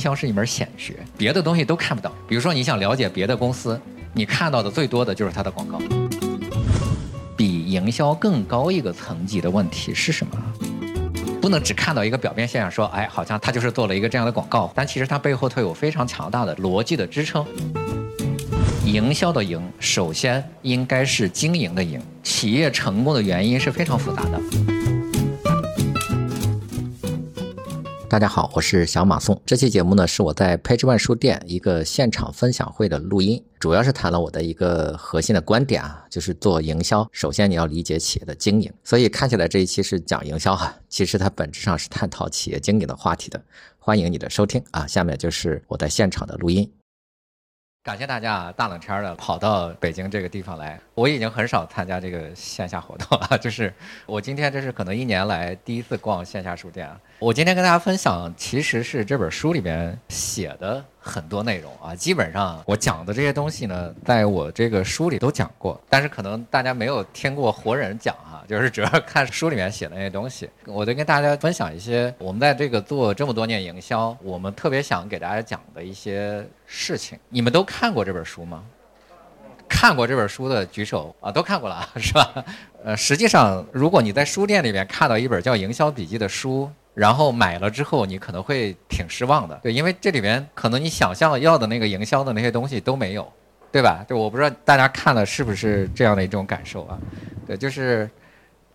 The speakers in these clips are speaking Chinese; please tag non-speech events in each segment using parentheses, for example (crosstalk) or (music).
营销是一门显学，别的东西都看不到。比如说你想了解别的公司，你看到的最多的就是它的广告。比营销更高一个层级的问题是什么？不能只看到一个表面现象，说，哎，好像他就是做了一个这样的广告，但其实它背后它有非常强大的逻辑的支撑。营销的营，首先应该是经营的营。企业成功的原因是非常复杂的。大家好，我是小马宋。这期节目呢是我在 PageOne 书店一个现场分享会的录音，主要是谈了我的一个核心的观点啊，就是做营销，首先你要理解企业的经营。所以看起来这一期是讲营销哈，其实它本质上是探讨企业经营的话题的。欢迎你的收听啊，下面就是我在现场的录音。感谢大家啊大冷天的跑到北京这个地方来。我已经很少参加这个线下活动了，(laughs) 就是我今天这是可能一年来第一次逛线下书店啊。我今天跟大家分享，其实是这本书里边写的很多内容啊。基本上我讲的这些东西呢，在我这个书里都讲过，但是可能大家没有听过活人讲哈，(laughs) 就是主要看书里面写的那些东西。我就跟大家分享一些我们在这个做这么多年营销，我们特别想给大家讲的一些事情。你们都看过这本书吗？看过这本书的举手啊，都看过了是吧？呃，实际上，如果你在书店里面看到一本叫《营销笔记》的书，然后买了之后，你可能会挺失望的。对，因为这里边可能你想象要的那个营销的那些东西都没有，对吧？就我不知道大家看了是不是这样的一种感受啊？对，就是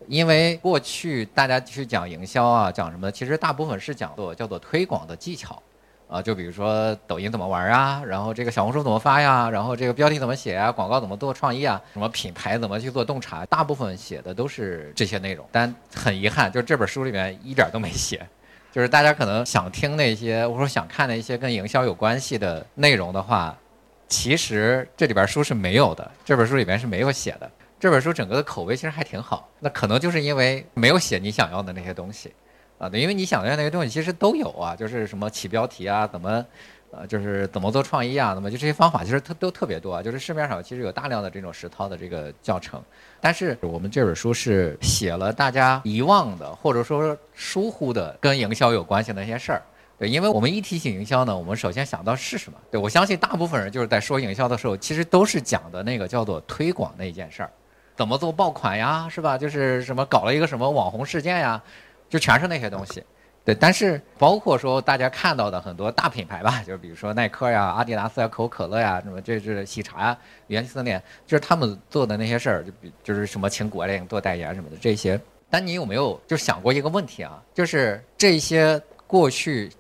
因为过去大家去讲营销啊，讲什么，其实大部分是讲做叫做推广的技巧。啊，就比如说抖音怎么玩啊，然后这个小红书怎么发呀，然后这个标题怎么写啊，广告怎么做创意啊，什么品牌怎么去做洞察，大部分写的都是这些内容。但很遗憾，就是这本书里面一点都没写。就是大家可能想听那些，或者说想看那些跟营销有关系的内容的话，其实这里边书是没有的，这本书里面是没有写的。这本书整个的口碑其实还挺好，那可能就是因为没有写你想要的那些东西。啊，对，因为你想要那些东西其实都有啊，就是什么起标题啊，怎么，呃，就是怎么做创意啊，那么就这些方法其实它都特别多啊，就是市面上其实有大量的这种实操的这个教程，但是我们这本书是写了大家遗忘的或者说疏忽的跟营销有关系的那些事儿，对，因为我们一提起营销呢，我们首先想到是什么？对我相信大部分人就是在说营销的时候，其实都是讲的那个叫做推广那件事儿，怎么做爆款呀，是吧？就是什么搞了一个什么网红事件呀。就全是那些东西，对，但是包括说大家看到的很多大品牌吧，(laughs) 就是比如说耐克呀、阿迪达斯呀、可口可乐呀，什么这是喜茶呀、元气森林，就是他们做的那些事儿，就比就是什么请谷爱凌做代言什么的这些。但你有没有就想过一个问题啊？就是这些过去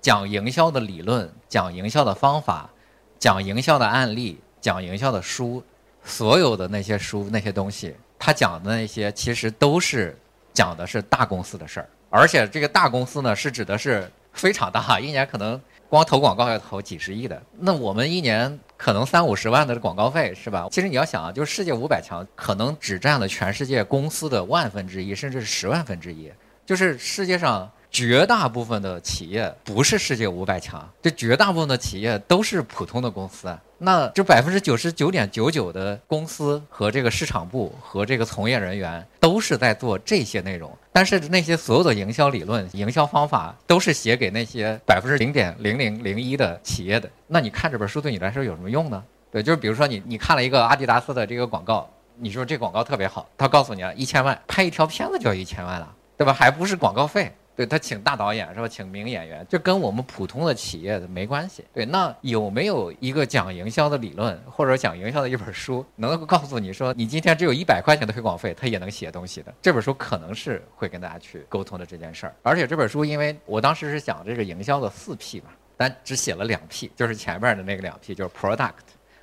讲营销的理论、讲营销的方法、讲营销的案例、讲营销的书，所有的那些书那些东西，他讲的那些其实都是。讲的是大公司的事儿，而且这个大公司呢，是指的是非常大，一年可能光投广告要投几十亿的。那我们一年可能三五十万的广告费，是吧？其实你要想啊，就是世界五百强，可能只占了全世界公司的万分之一，甚至是十万分之一，就是世界上。绝大部分的企业不是世界五百强，这绝大部分的企业都是普通的公司。那就百分之九十九点九九的公司和这个市场部和这个从业人员都是在做这些内容。但是那些所有的营销理论、营销方法都是写给那些百分之零点零零零一的企业的。那你看这本书对你来说有什么用呢？对，就是比如说你你看了一个阿迪达斯的这个广告，你说这广告特别好，他告诉你啊，一千万拍一条片子就要一千万了，对吧？还不是广告费。对他请大导演是吧？请名演员，就跟我们普通的企业没关系。对，那有没有一个讲营销的理论，或者讲营销的一本书，能够告诉你说，你今天只有一百块钱的推广费，他也能写东西的？这本书可能是会跟大家去沟通的这件事儿。而且这本书，因为我当时是讲这个营销的四 P 嘛，但只写了两 P，就是前面的那个两 P，就是 Product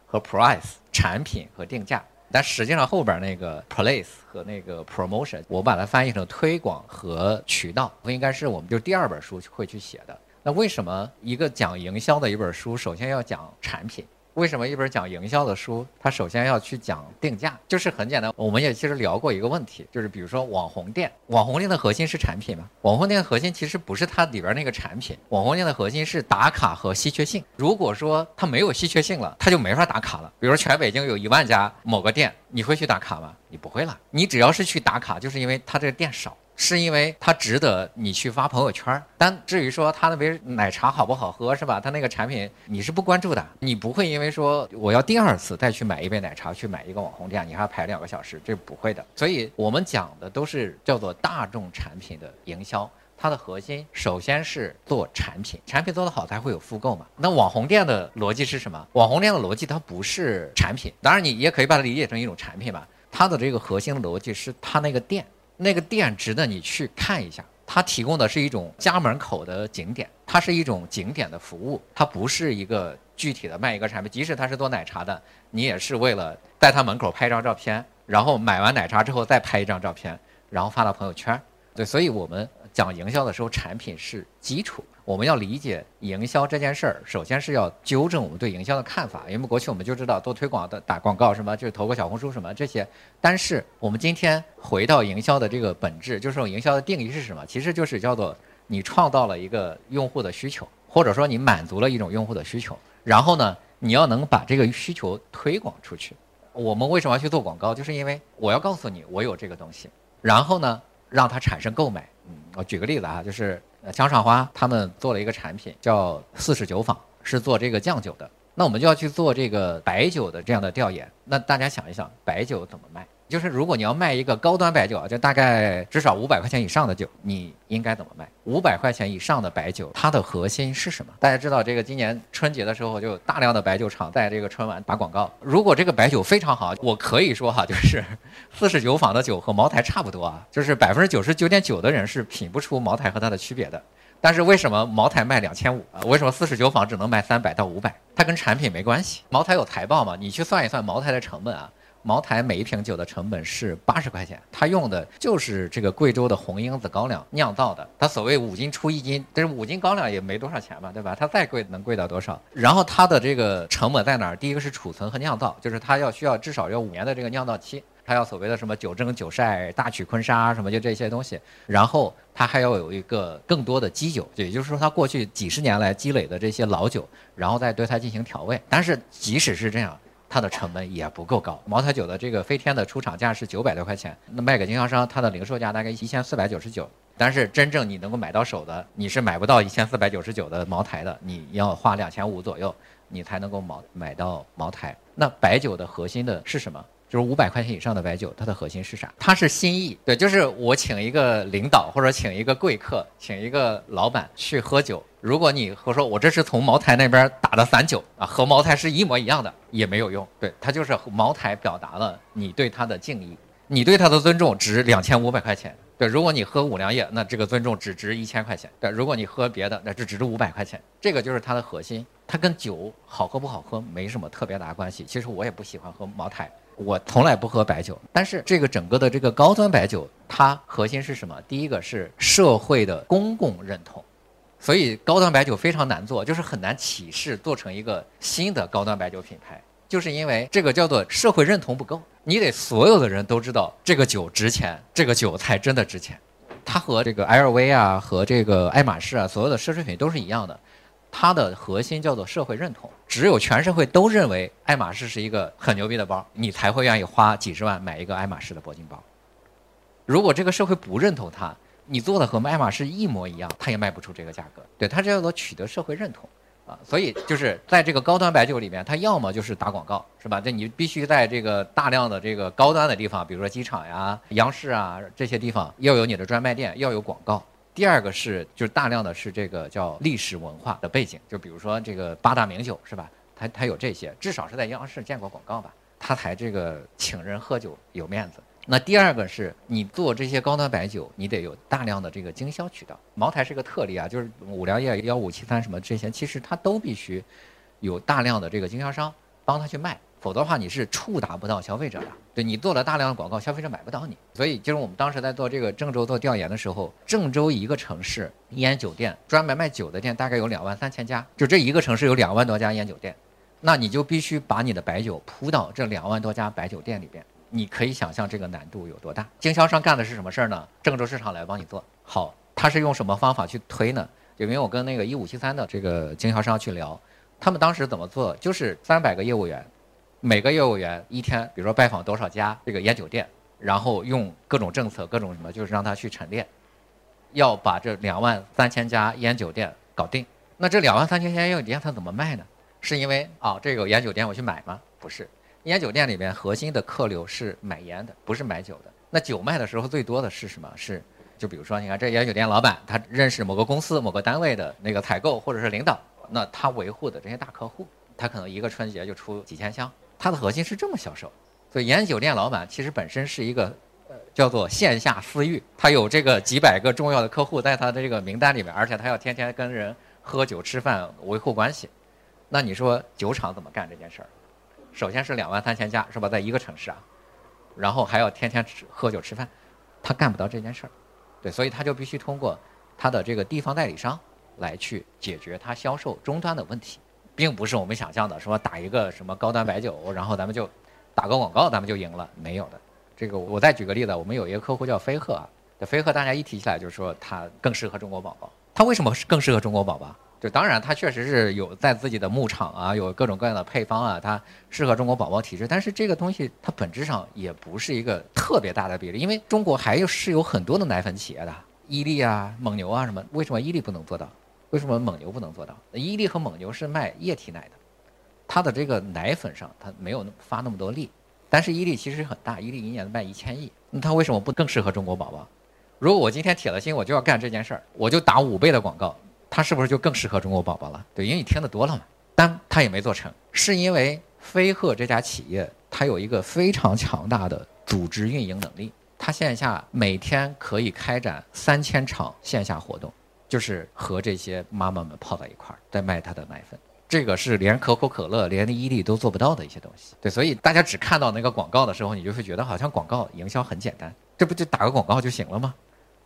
和 Price，产品和定价。但实际上后边那个 place 和那个 promotion，我把它翻译成推广和渠道，应该是我们就第二本书会去写的。那为什么一个讲营销的一本书，首先要讲产品？为什么一本讲营销的书，它首先要去讲定价？就是很简单，我们也其实聊过一个问题，就是比如说网红店，网红店的核心是产品吗？网红店的核心其实不是它里边那个产品，网红店的核心是打卡和稀缺性。如果说它没有稀缺性了，它就没法打卡了。比如全北京有一万家某个店，你会去打卡吗？你不会了。你只要是去打卡，就是因为它这个店少。是因为它值得你去发朋友圈。但至于说它那杯奶茶好不好喝，是吧？它那个产品你是不关注的，你不会因为说我要第二次再去买一杯奶茶，去买一个网红店，你还要排两个小时，这不会的。所以我们讲的都是叫做大众产品的营销。它的核心首先是做产品，产品做得好才会有复购嘛。那网红店的逻辑是什么？网红店的逻辑它不是产品，当然你也可以把它理解成一种产品吧。它的这个核心逻辑是它那个店，那个店值得你去看一下。它提供的是一种家门口的景点，它是一种景点的服务，它不是一个具体的卖一个产品。即使它是做奶茶的，你也是为了在它门口拍一张照片，然后买完奶茶之后再拍一张照片，然后发到朋友圈。对，所以我们。讲营销的时候，产品是基础。我们要理解营销这件事儿，首先是要纠正我们对营销的看法。因为过去我们就知道做推广的打广告什么，就是投个小红书什么这些。但是我们今天回到营销的这个本质，就是营销的定义是什么？其实就是叫做你创造了一个用户的需求，或者说你满足了一种用户的需求。然后呢，你要能把这个需求推广出去。我们为什么要去做广告？就是因为我要告诉你我有这个东西，然后呢，让它产生购买。嗯我举个例子啊，就是呃江少华他们做了一个产品叫四十九坊，是做这个酱酒的。那我们就要去做这个白酒的这样的调研。那大家想一想，白酒怎么卖？就是如果你要卖一个高端白酒啊，就大概至少五百块钱以上的酒，你应该怎么卖？五百块钱以上的白酒，它的核心是什么？大家知道，这个今年春节的时候，就有大量的白酒厂在这个春晚打广告。如果这个白酒非常好，我可以说哈，就是 (laughs) 四十九坊的酒和茅台差不多啊，就是百分之九十九点九的人是品不出茅台和它的区别的。但是为什么茅台卖两千五啊？为什么四十九坊只能卖三百到五百？它跟产品没关系。茅台有财报嘛？你去算一算茅台的成本啊。茅台每一瓶酒的成本是八十块钱，它用的就是这个贵州的红缨子高粱酿造的。它所谓五斤出一斤，但是五斤高粱也没多少钱嘛，对吧？它再贵能贵到多少？然后它的这个成本在哪儿？第一个是储存和酿造，就是它要需要至少要五年的这个酿造期，它要所谓的什么酒蒸酒晒、大曲坤沙什么就这些东西。然后它还要有一个更多的基酒，也就是说它过去几十年来积累的这些老酒，然后再对它进行调味。但是即使是这样。它的成本也不够高，茅台酒的这个飞天的出厂价是九百多块钱，那卖给经销商，它的零售价大概一千四百九十九。但是真正你能够买到手的，你是买不到一千四百九十九的茅台的，你要花两千五左右，你才能够买买到茅台。那白酒的核心的是什么？就是五百块钱以上的白酒，它的核心是啥？它是心意，对，就是我请一个领导或者请一个贵客，请一个老板去喝酒。如果你和说我这是从茅台那边打的散酒啊，和茅台是一模一样的，也没有用。对，它就是茅台表达了你对它的敬意，你对它的尊重值两千五百块钱。对，如果你喝五粮液，那这个尊重只值一千块钱。对，如果你喝别的，那只值五百块钱。这个就是它的核心，它跟酒好喝不好喝没什么特别大关系。其实我也不喜欢喝茅台。我从来不喝白酒，但是这个整个的这个高端白酒，它核心是什么？第一个是社会的公共认同，所以高端白酒非常难做，就是很难起势做成一个新的高端白酒品牌，就是因为这个叫做社会认同不够，你得所有的人都知道这个酒值钱，这个酒才真的值钱。它和这个 LV 啊，和这个爱马仕啊，所有的奢侈品都是一样的。它的核心叫做社会认同，只有全社会都认为爱马仕是一个很牛逼的包，你才会愿意花几十万买一个爱马仕的铂金包。如果这个社会不认同它，你做的和爱马仕一模一样，它也卖不出这个价格。对，它叫做取得社会认同啊。所以就是在这个高端白酒里面，它要么就是打广告，是吧？这你必须在这个大量的这个高端的地方，比如说机场呀、央视啊这些地方，要有你的专卖店，要有广告。第二个是，就是大量的是这个叫历史文化的背景，就比如说这个八大名酒是吧？它它有这些，至少是在央视见过广告吧？它才这个请人喝酒有面子。那第二个是你做这些高端白酒，你得有大量的这个经销渠道。茅台是个特例啊，就是五粮液幺五七三什么这些，其实它都必须有大量的这个经销商帮他去卖。否则的话，你是触达不到消费者的。对你做了大量的广告，消费者买不到你。所以，就是我们当时在做这个郑州做调研的时候，郑州一个城市烟酒店专门卖酒的店大概有两万三千家，就这一个城市有两万多家烟酒店，那你就必须把你的白酒铺到这两万多家白酒店里边。你可以想象这个难度有多大。经销商干的是什么事儿呢？郑州市场来帮你做好，他是用什么方法去推呢？因为我跟那个一五七三的这个经销商去聊，他们当时怎么做？就是三百个业务员。每个业务员一天，比如说拜访多少家这个烟酒店，然后用各种政策、各种什么，就是让他去陈列。要把这两万三千家烟酒店搞定。那这两万三千家烟酒店他怎么卖呢？是因为啊，这个烟酒店我去买吗？不是，烟酒店里面核心的客流是买烟的，不是买酒的。那酒卖的时候最多的是什么？是就比如说，你看这烟酒店老板，他认识某个公司、某个单位的那个采购或者是领导，那他维护的这些大客户，他可能一个春节就出几千箱，他的核心是这么销售。所以烟酒店老板其实本身是一个呃叫做线下私域，他有这个几百个重要的客户在他的这个名单里面，而且他要天天跟人喝酒吃饭维护关系。那你说酒厂怎么干这件事儿？首先是两万三千家是吧，在一个城市啊，然后还要天天吃喝酒吃饭，他干不到这件事儿。对，所以他就必须通过他的这个地方代理商来去解决他销售终端的问题，并不是我们想象的说打一个什么高端白酒，然后咱们就打个广告，咱们就赢了，没有的。这个我再举个例子，我们有一个客户叫飞鹤，飞鹤大家一提起来就是说它更适合中国宝宝，它为什么更适合中国宝宝？就当然它确实是有在自己的牧场啊，有各种各样的配方啊，它适合中国宝宝体质，但是这个东西它本质上也不是一个特别大的比例，因为中国还有是有很多的奶粉企业的，伊利啊、蒙牛啊什么，为什么伊利不能做到？为什么蒙牛不能做到？伊利和蒙牛是卖液体奶的，它的这个奶粉上它没有发那么多力，但是伊利其实很大，伊利一年卖一千亿，那它为什么不更适合中国宝宝？如果我今天铁了心我就要干这件事儿，我就打五倍的广告。它是不是就更适合中国宝宝了？对，因为你听得多了嘛。但它也没做成，是因为飞鹤这家企业它有一个非常强大的组织运营能力，它线下每天可以开展三千场线下活动，就是和这些妈妈们泡在一块儿，在卖它的奶粉。这个是连可口可乐、连伊利都做不到的一些东西。对，所以大家只看到那个广告的时候，你就会觉得好像广告营销很简单，这不就打个广告就行了吗？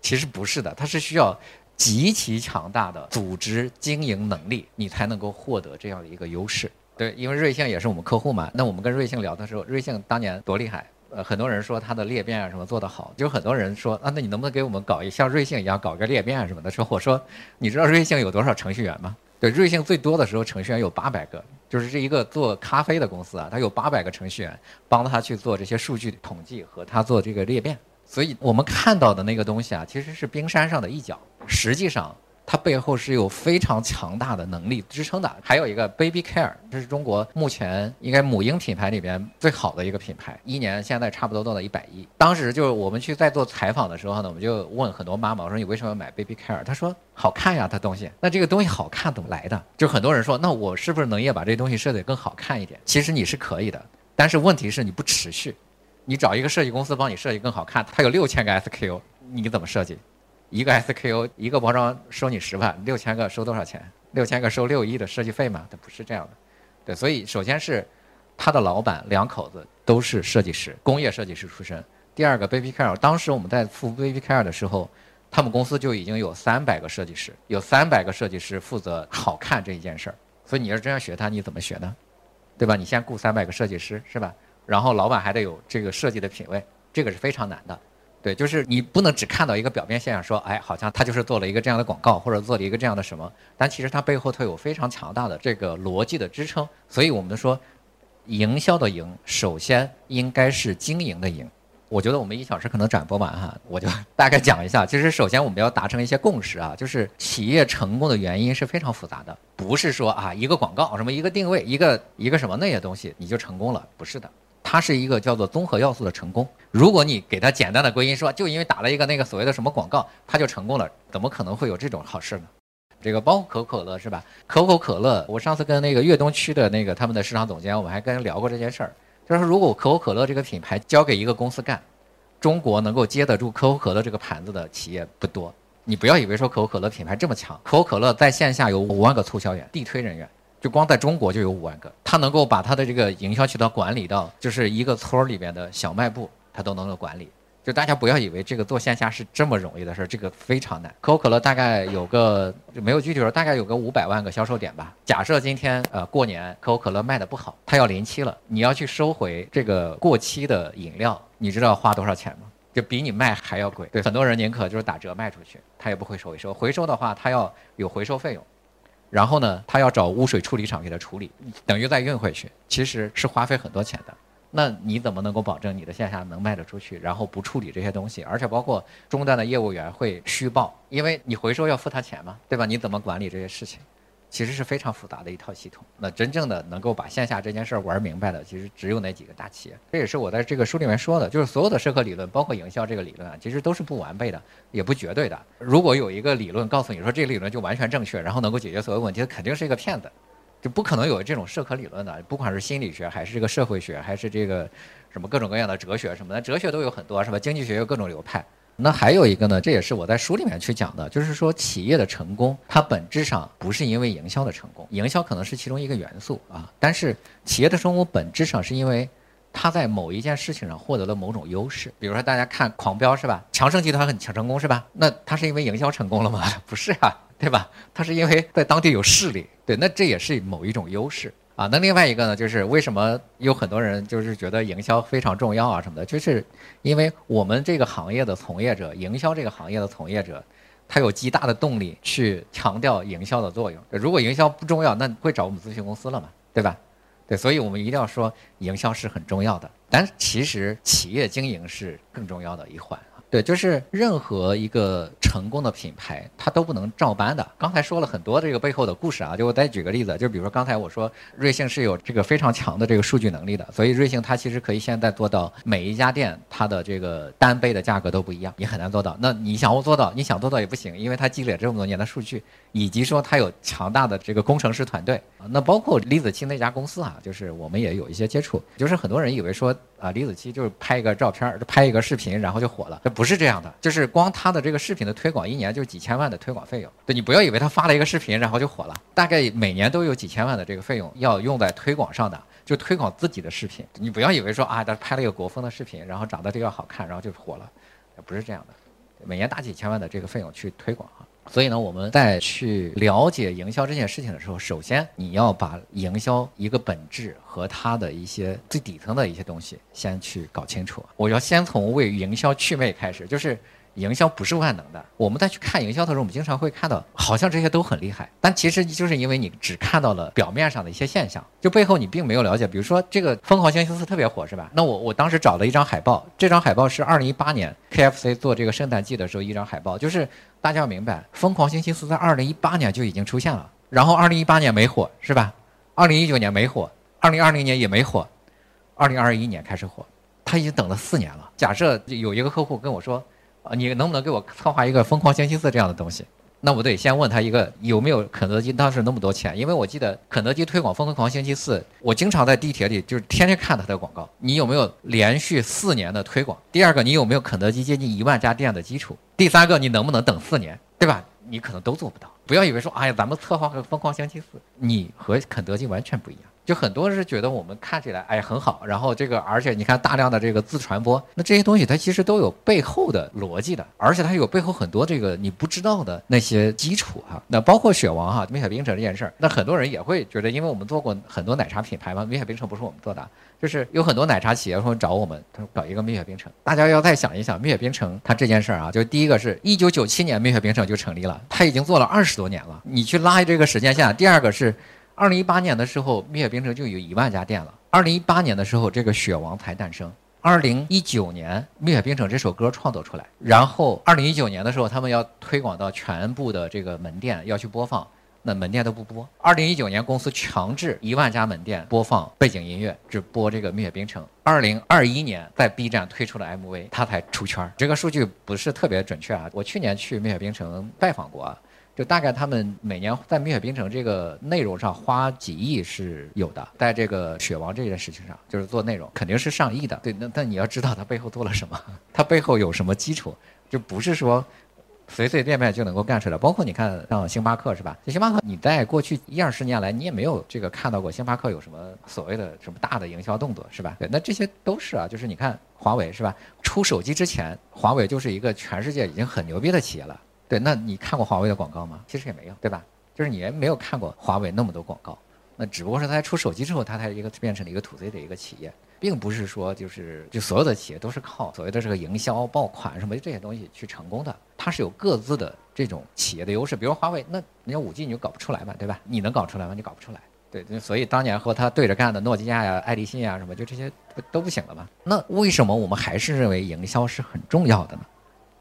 其实不是的，它是需要。极其强大的组织经营能力，你才能够获得这样的一个优势。对，因为瑞幸也是我们客户嘛。那我们跟瑞幸聊的时候，瑞幸当年多厉害。呃，很多人说它的裂变啊什么做得好，就很多人说啊，那你能不能给我们搞一像瑞幸一样搞个裂变啊什么的？说我说，你知道瑞幸有多少程序员吗？对，瑞幸最多的时候程序员有八百个，就是这一个做咖啡的公司啊，它有八百个程序员帮他去做这些数据统计和他做这个裂变。所以我们看到的那个东西啊，其实是冰山上的一角。实际上，它背后是有非常强大的能力支撑的。还有一个 Baby Care，这是中国目前应该母婴品牌里边最好的一个品牌，一年现在差不多做到一百亿。当时就是我们去在做采访的时候呢，我们就问很多妈妈，我说你为什么要买 Baby Care？她说好看呀，它东西。那这个东西好看怎么来的？就很多人说，那我是不是能也把这东西设计得更好看一点？其实你是可以的，但是问题是你不持续。你找一个设计公司帮你设计更好看，它有六千个 SKU，你怎么设计？一个 SKU 一个包装收你十万，六千个收多少钱？六千个收六亿的设计费吗？它不是这样的。对，所以首先是他的老板两口子都是设计师，工业设计师出身。第二个 Baby Care，当时我们在付 Baby Care 的时候，他们公司就已经有三百个设计师，有三百个设计师负责好看这一件事儿。所以你要真要学它，你怎么学呢？对吧？你先雇三百个设计师是吧？然后老板还得有这个设计的品味，这个是非常难的，对，就是你不能只看到一个表面现象，说，哎，好像他就是做了一个这样的广告，或者做了一个这样的什么，但其实它背后它有非常强大的这个逻辑的支撑，所以我们说，营销的营，首先应该是经营的营。我觉得我们一小时可能转播完哈，我就 (laughs) 大概讲一下。其实首先我们要达成一些共识啊，就是企业成功的原因是非常复杂的，不是说啊一个广告什么一个定位一个一个什么那些东西你就成功了，不是的。它是一个叫做综合要素的成功。如果你给它简单的归因说，就因为打了一个那个所谓的什么广告，它就成功了，怎么可能会有这种好事呢？这个包括可口可乐是吧？可口可乐，我上次跟那个粤东区的那个他们的市场总监，我们还跟人聊过这件事儿，就是如果可口可乐这个品牌交给一个公司干，中国能够接得住可口可乐这个盘子的企业不多。你不要以为说可口可乐品牌这么强，可口可乐在线下有五万个促销员、地推人员。就光在中国就有五万个，他能够把他的这个营销渠道管理到，就是一个村儿里边的小卖部，他都能够管理。就大家不要以为这个做线下是这么容易的事儿，这个非常难。可口可乐大概有个没有具体说，大概有个五百万个销售点吧。假设今天呃过年可口可乐卖的不好，它要临期了，你要去收回这个过期的饮料，你知道花多少钱吗？就比你卖还要贵。对，很多人宁可就是打折卖出去，他也不会收回收。回收的话，他要有回收费用。然后呢，他要找污水处理厂给他处理，等于再运回去，其实是花费很多钱的。那你怎么能够保证你的线下能卖得出去，然后不处理这些东西？而且包括终端的业务员会虚报，因为你回收要付他钱嘛，对吧？你怎么管理这些事情？其实是非常复杂的一套系统。那真正的能够把线下这件事儿玩明白的，其实只有那几个大企业。这也是我在这个书里面说的，就是所有的社科理论，包括营销这个理论啊，其实都是不完备的，也不绝对的。如果有一个理论告诉你说这个理论就完全正确，然后能够解决所有问题，它肯定是一个骗子，就不可能有这种社科理论的。不管是心理学，还是这个社会学，还是这个什么各种各样的哲学什么的，哲学都有很多，是吧？经济学有各种流派。那还有一个呢，这也是我在书里面去讲的，就是说企业的成功，它本质上不是因为营销的成功，营销可能是其中一个元素啊，但是企业的成功本质上是因为它在某一件事情上获得了某种优势。比如说大家看《狂飙》是吧？强盛集团很强成功是吧？那它是因为营销成功了吗？(laughs) 不是啊，对吧？它是因为在当地有势力，对，那这也是某一种优势。啊，那另外一个呢，就是为什么有很多人就是觉得营销非常重要啊什么的，就是因为我们这个行业的从业者，营销这个行业的从业者，他有极大的动力去强调营销的作用。如果营销不重要，那会找我们咨询公司了嘛，对吧？对，所以我们一定要说营销是很重要的，但其实企业经营是更重要的一环。对，就是任何一个成功的品牌，它都不能照搬的。刚才说了很多这个背后的故事啊，就我再举个例子，就比如说刚才我说瑞幸是有这个非常强的这个数据能力的，所以瑞幸它其实可以现在做到每一家店它的这个单杯的价格都不一样，你很难做到。那你想要做到，你想做到也不行，因为它积累这么多年的数据，以及说他有强大的这个工程师团队啊。那包括李子柒那家公司啊，就是我们也有一些接触，就是很多人以为说。啊，李子柒就是拍一个照片儿，拍一个视频，然后就火了。这不是这样的，就是光他的这个视频的推广，一年就几千万的推广费用。对你不要以为他发了一个视频，然后就火了，大概每年都有几千万的这个费用要用在推广上的，就推广自己的视频。你不要以为说啊，他拍了一个国风的视频，然后长得这个好看，然后就火了，不是这样的，每年大几千万的这个费用去推广啊。所以呢，我们在去了解营销这件事情的时候，首先你要把营销一个本质和它的一些最底层的一些东西先去搞清楚。我要先从为营销祛魅开始，就是。营销不是万能的。我们在去看营销的时候，我们经常会看到，好像这些都很厉害，但其实就是因为你只看到了表面上的一些现象，就背后你并没有了解。比如说这个《疯狂星期四》特别火，是吧？那我我当时找了一张海报，这张海报是二零一八年 KFC 做这个圣诞季的时候一张海报，就是大家要明白，《疯狂星期四》在二零一八年就已经出现了，然后二零一八年没火，是吧？二零一九年没火，二零二零年也没火，二零二一年开始火，他已经等了四年了。假设有一个客户跟我说。啊，你能不能给我策划一个疯狂星期四这样的东西？那我得先问他一个有没有肯德基当时那么多钱，因为我记得肯德基推广疯狂星期四，我经常在地铁里就是天天看他的广告。你有没有连续四年的推广？第二个，你有没有肯德基接近一万家店的基础？第三个，你能不能等四年，对吧？你可能都做不到。不要以为说，哎呀，咱们策划个疯狂星期四，你和肯德基完全不一样。就很多人是觉得我们看起来哎很好，然后这个而且你看大量的这个自传播，那这些东西它其实都有背后的逻辑的，而且它有背后很多这个你不知道的那些基础哈。那包括雪王哈、蜜雪冰城这件事儿，那很多人也会觉得，因为我们做过很多奶茶品牌嘛，蜜雪冰城不是我们做的，就是有很多奶茶企业会找我们，他说搞一个蜜雪冰城。大家要再想一想，蜜雪冰城它这件事儿啊，就第一个是一九九七年蜜雪冰城就成立了，它已经做了二十多年了，你去拉这个时间线。第二个是。二零一八年的时候，蜜雪冰城就有一万家店了。二零一八年的时候，这个雪王才诞生。二零一九年，蜜雪冰城这首歌创作出来，然后二零一九年的时候，他们要推广到全部的这个门店要去播放，那门店都不播。二零一九年，公司强制一万家门店播放背景音乐，只播这个蜜雪冰城。二零二一年，在 B 站推出了 MV，它才出圈。这个数据不是特别准确啊，我去年去蜜雪冰城拜访过。就大概他们每年在蜜雪冰城这个内容上花几亿是有的，在这个雪王这件事情上，就是做内容肯定是上亿的。对，那但你要知道它背后做了什么，(laughs) 它背后有什么基础，就不是说随随便便就能够干出来。包括你看像星巴克是吧？星巴克你在过去一二十年来，你也没有这个看到过星巴克有什么所谓的什么大的营销动作是吧？对，那这些都是啊，就是你看华为是吧？出手机之前，华为就是一个全世界已经很牛逼的企业了。对，那你看过华为的广告吗？其实也没有，对吧？就是你也没有看过华为那么多广告，那只不过是它出手机之后，它才一个变成了一个 to C 的一个企业，并不是说就是就所有的企业都是靠所谓的这个营销爆款什么这些东西去成功的，它是有各自的这种企业的优势。比如华为，那你要五 G 你就搞不出来嘛，对吧？你能搞出来吗？你搞不出来。对，所以当年和他对着干的诺基亚呀、爱立信呀什么，就这些都不行了嘛。那为什么我们还是认为营销是很重要的呢？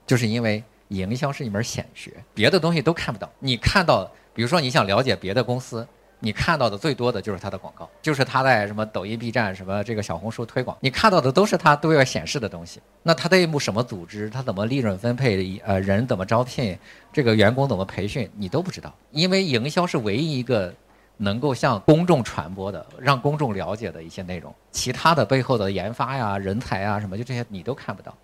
就是因为营销是一门显学，别的东西都看不到。你看到，比如说你想了解别的公司。你看到的最多的就是它的广告，就是它在什么抖音、B 站、什么这个小红书推广，你看到的都是它都要显示的东西。那它内部什么组织，它怎么利润分配，呃，人怎么招聘，这个员工怎么培训，你都不知道。因为营销是唯一一个能够向公众传播的、让公众了解的一些内容，其他的背后的研发呀、人才啊什么，就这些你都看不到。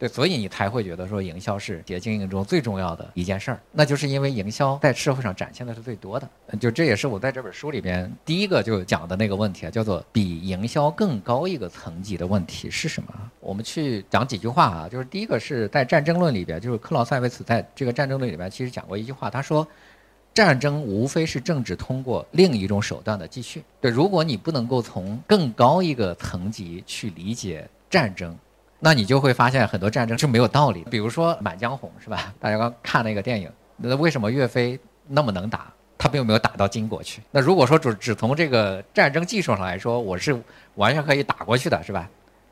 对，所以你才会觉得说营销是企业经营中最重要的一件事儿，那就是因为营销在社会上展现的是最多的。就这也是我在这本书里边第一个就讲的那个问题啊，叫做比营销更高一个层级的问题是什么？我们去讲几句话啊，就是第一个是在战争论里边，就是克劳塞维茨在这个战争论里边其实讲过一句话，他说，战争无非是政治通过另一种手段的继续。对，如果你不能够从更高一个层级去理解战争。那你就会发现很多战争是没有道理，比如说《满江红》是吧？大家刚看那个电影，那为什么岳飞那么能打？他并没有打到金国去。那如果说只只从这个战争技术上来说，我是完全可以打过去的，是吧？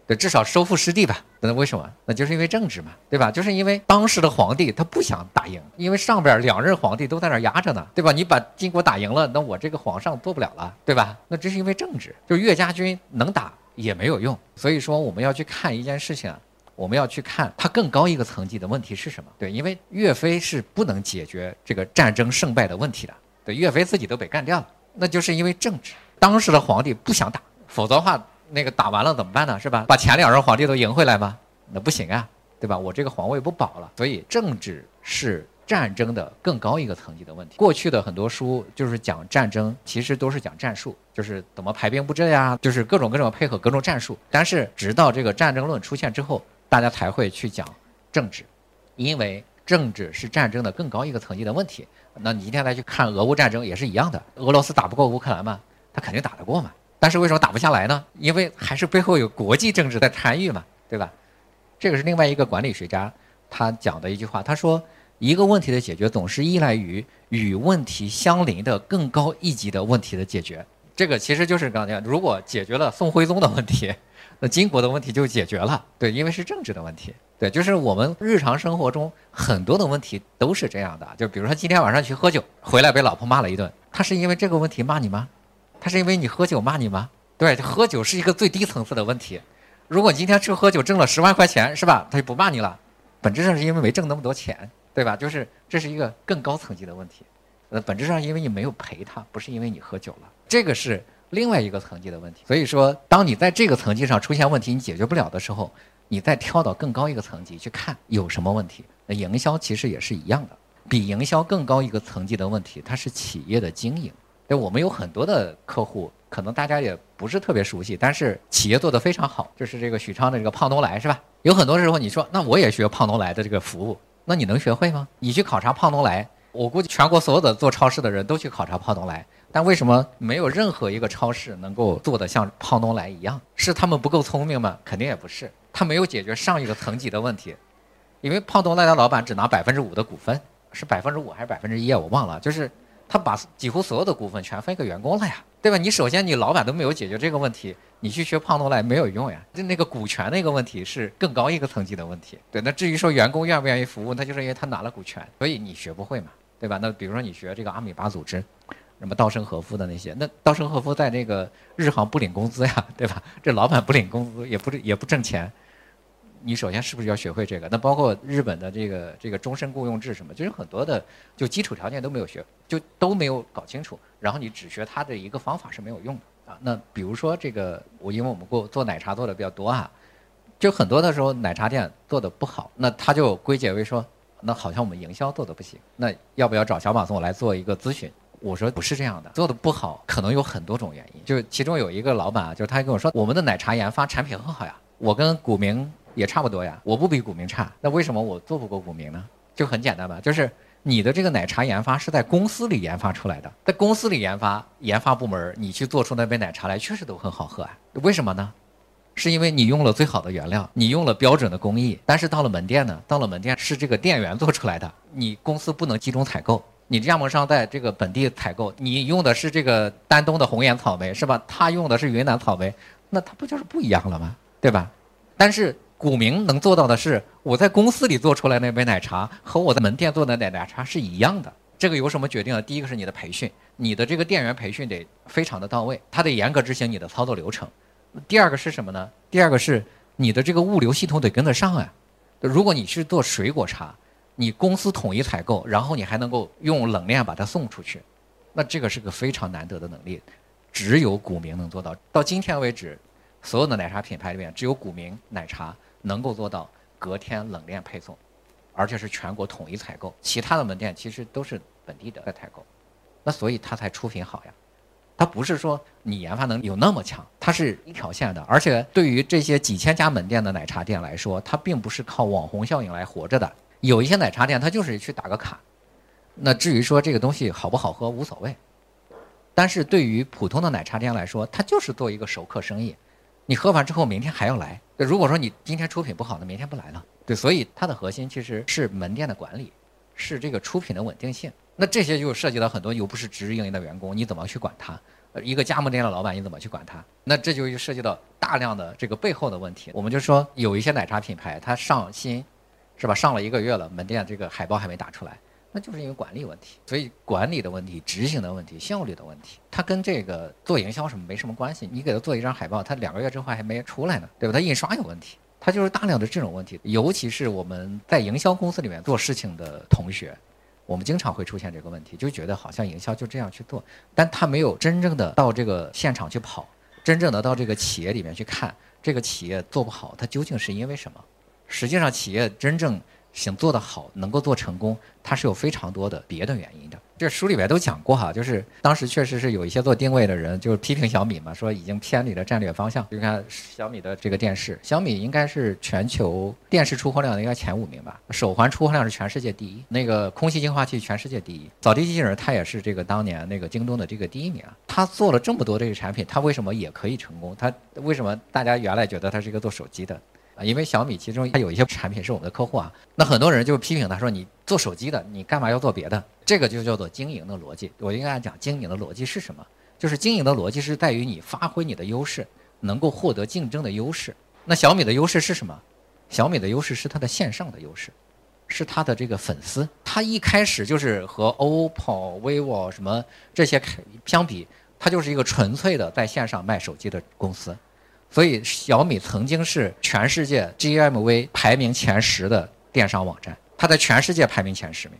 对，至少收复失地吧。那为什么？那就是因为政治嘛，对吧？就是因为当时的皇帝他不想打赢，因为上边两任皇帝都在那压着呢，对吧？你把金国打赢了，那我这个皇上做不了了，对吧？那这是因为政治，就岳家军能打。也没有用，所以说我们要去看一件事情啊，我们要去看它更高一个层级的问题是什么？对，因为岳飞是不能解决这个战争胜败的问题的，对，岳飞自己都被干掉了，那就是因为政治，当时的皇帝不想打，否则的话那个打完了怎么办呢？是吧？把前两任皇帝都赢回来吗？那不行啊，对吧？我这个皇位不保了，所以政治是。战争的更高一个层级的问题。过去的很多书就是讲战争，其实都是讲战术，就是怎么排兵布阵呀，就是各种各种配合各种战术。但是直到这个战争论出现之后，大家才会去讲政治，因为政治是战争的更高一个层级的问题。那你今天再去看俄乌战争也是一样的，俄罗斯打不过乌克兰吗？他肯定打得过嘛。但是为什么打不下来呢？因为还是背后有国际政治在参与嘛，对吧？这个是另外一个管理学家他讲的一句话，他说。一个问题的解决总是依赖于与问题相邻的更高一级的问题的解决。这个其实就是刚才讲，如果解决了宋徽宗的问题，(laughs) 那金国的问题就解决了。对，因为是政治的问题。对，就是我们日常生活中很多的问题都是这样的。就比如说今天晚上去喝酒，回来被老婆骂了一顿，他是因为这个问题骂你吗？他是因为你喝酒骂你吗？对，喝酒是一个最低层次的问题。如果今天去喝酒挣了十万块钱，是吧？他就不骂你了，本质上是因为没挣那么多钱。对吧？就是这是一个更高层级的问题，呃，本质上因为你没有陪他，不是因为你喝酒了，这个是另外一个层级的问题。所以说，当你在这个层级上出现问题，你解决不了的时候，你再跳到更高一个层级去看有什么问题。那营销其实也是一样的，比营销更高一个层级的问题，它是企业的经营。对，我们有很多的客户，可能大家也不是特别熟悉，但是企业做得非常好，就是这个许昌的这个胖东来，是吧？有很多时候你说，那我也学胖东来的这个服务。那你能学会吗？你去考察胖东来，我估计全国所有的做超市的人都去考察胖东来，但为什么没有任何一个超市能够做得像胖东来一样？是他们不够聪明吗？肯定也不是，他没有解决上一个层级的问题，因为胖东来的老板只拿百分之五的股份，是百分之五还是百分之一啊？我忘了，就是。他把几乎所有的股份全分给员工了呀，对吧？你首先你老板都没有解决这个问题，你去学胖东来没有用呀。就那个股权那个问题是更高一个层级的问题。对，那至于说员工愿不愿意服务，那就是因为他拿了股权，所以你学不会嘛，对吧？那比如说你学这个阿米巴组织，什么稻盛和夫的那些，那稻盛和夫在那个日航不领工资呀，对吧？这老板不领工资，也不也不挣钱。你首先是不是要学会这个？那包括日本的这个这个终身雇佣制什么，就是很多的就基础条件都没有学，就都没有搞清楚。然后你只学他的一个方法是没有用的啊。那比如说这个，我因为我们过做奶茶做的比较多啊，就很多的时候奶茶店做的不好，那他就归结为说，那好像我们营销做的不行。那要不要找小马送来做一个咨询？我说不是这样的，做的不好可能有很多种原因。就是其中有一个老板啊，就是他跟我说，我们的奶茶研发产品很好呀，我跟古茗。也差不多呀，我不比股民差，那为什么我做不过股民呢？就很简单吧，就是你的这个奶茶研发是在公司里研发出来的，在公司里研发，研发部门你去做出那杯奶茶来，确实都很好喝啊。为什么呢？是因为你用了最好的原料，你用了标准的工艺。但是到了门店呢，到了门店是这个店员做出来的，你公司不能集中采购，你加盟商在这个本地采购，你用的是这个丹东的红颜草莓是吧？他用的是云南草莓，那他不就是不一样了吗？对吧？但是古茗能做到的是，我在公司里做出来那杯奶茶和我在门店做的奶奶茶是一样的。这个由什么决定啊？第一个是你的培训，你的这个店员培训得非常的到位，他得严格执行你的操作流程。第二个是什么呢？第二个是你的这个物流系统得跟得上啊。如果你是做水果茶，你公司统一采购，然后你还能够用冷链把它送出去，那这个是个非常难得的能力，只有古茗能做到。到今天为止，所有的奶茶品牌里面，只有古茗奶茶能够做到隔天冷链配送，而且是全国统一采购。其他的门店其实都是本地的在采购，那所以它才出品好呀。它不是说你研发能力有那么强，它是一条线的。而且对于这些几千家门店的奶茶店来说，它并不是靠网红效应来活着的。有一些奶茶店，它就是去打个卡。那至于说这个东西好不好喝无所谓，但是对于普通的奶茶店来说，它就是做一个熟客生意。你喝完之后，明天还要来。如果说你今天出品不好，那明天不来了。对，所以它的核心其实是门店的管理，是这个出品的稳定性。那这些就涉及到很多又不是直营的员工，你怎么去管他？一个加盟店的老板你怎么去管他？那这就涉及到大量的这个背后的问题。我们就说有一些奶茶品牌，它上新，是吧？上了一个月了，门店这个海报还没打出来，那就是因为管理问题。所以管理的问题、执行的问题、效率的问题，它跟这个做营销什么没什么关系。你给他做一张海报，他两个月之后还没出来呢，对吧？他印刷有问题，他就是大量的这种问题。尤其是我们在营销公司里面做事情的同学。我们经常会出现这个问题，就觉得好像营销就这样去做，但他没有真正的到这个现场去跑，真正的到这个企业里面去看，这个企业做不好，它究竟是因为什么？实际上，企业真正想做得好，能够做成功，它是有非常多的别的原因的。这书里面都讲过哈，就是当时确实是有一些做定位的人，就是批评小米嘛，说已经偏离了战略方向。就看小米的这个电视，小米应该是全球电视出货量应该前五名吧，手环出货量是全世界第一，那个空气净化器全世界第一，扫地机器人它也是这个当年那个京东的这个第一名啊。它做了这么多这个产品，它为什么也可以成功？它为什么大家原来觉得它是一个做手机的？啊，因为小米其中它有一些产品是我们的客户啊，那很多人就批评他说你做手机的，你干嘛要做别的？这个就叫做经营的逻辑。我应该讲经营的逻辑是什么？就是经营的逻辑是在于你发挥你的优势，能够获得竞争的优势。那小米的优势是什么？小米的优势是它的线上的优势，是它的这个粉丝。它一开始就是和 OPPO、vivo 什么这些相比，它就是一个纯粹的在线上卖手机的公司。所以小米曾经是全世界 GMV 排名前十的电商网站，它在全世界排名前十名。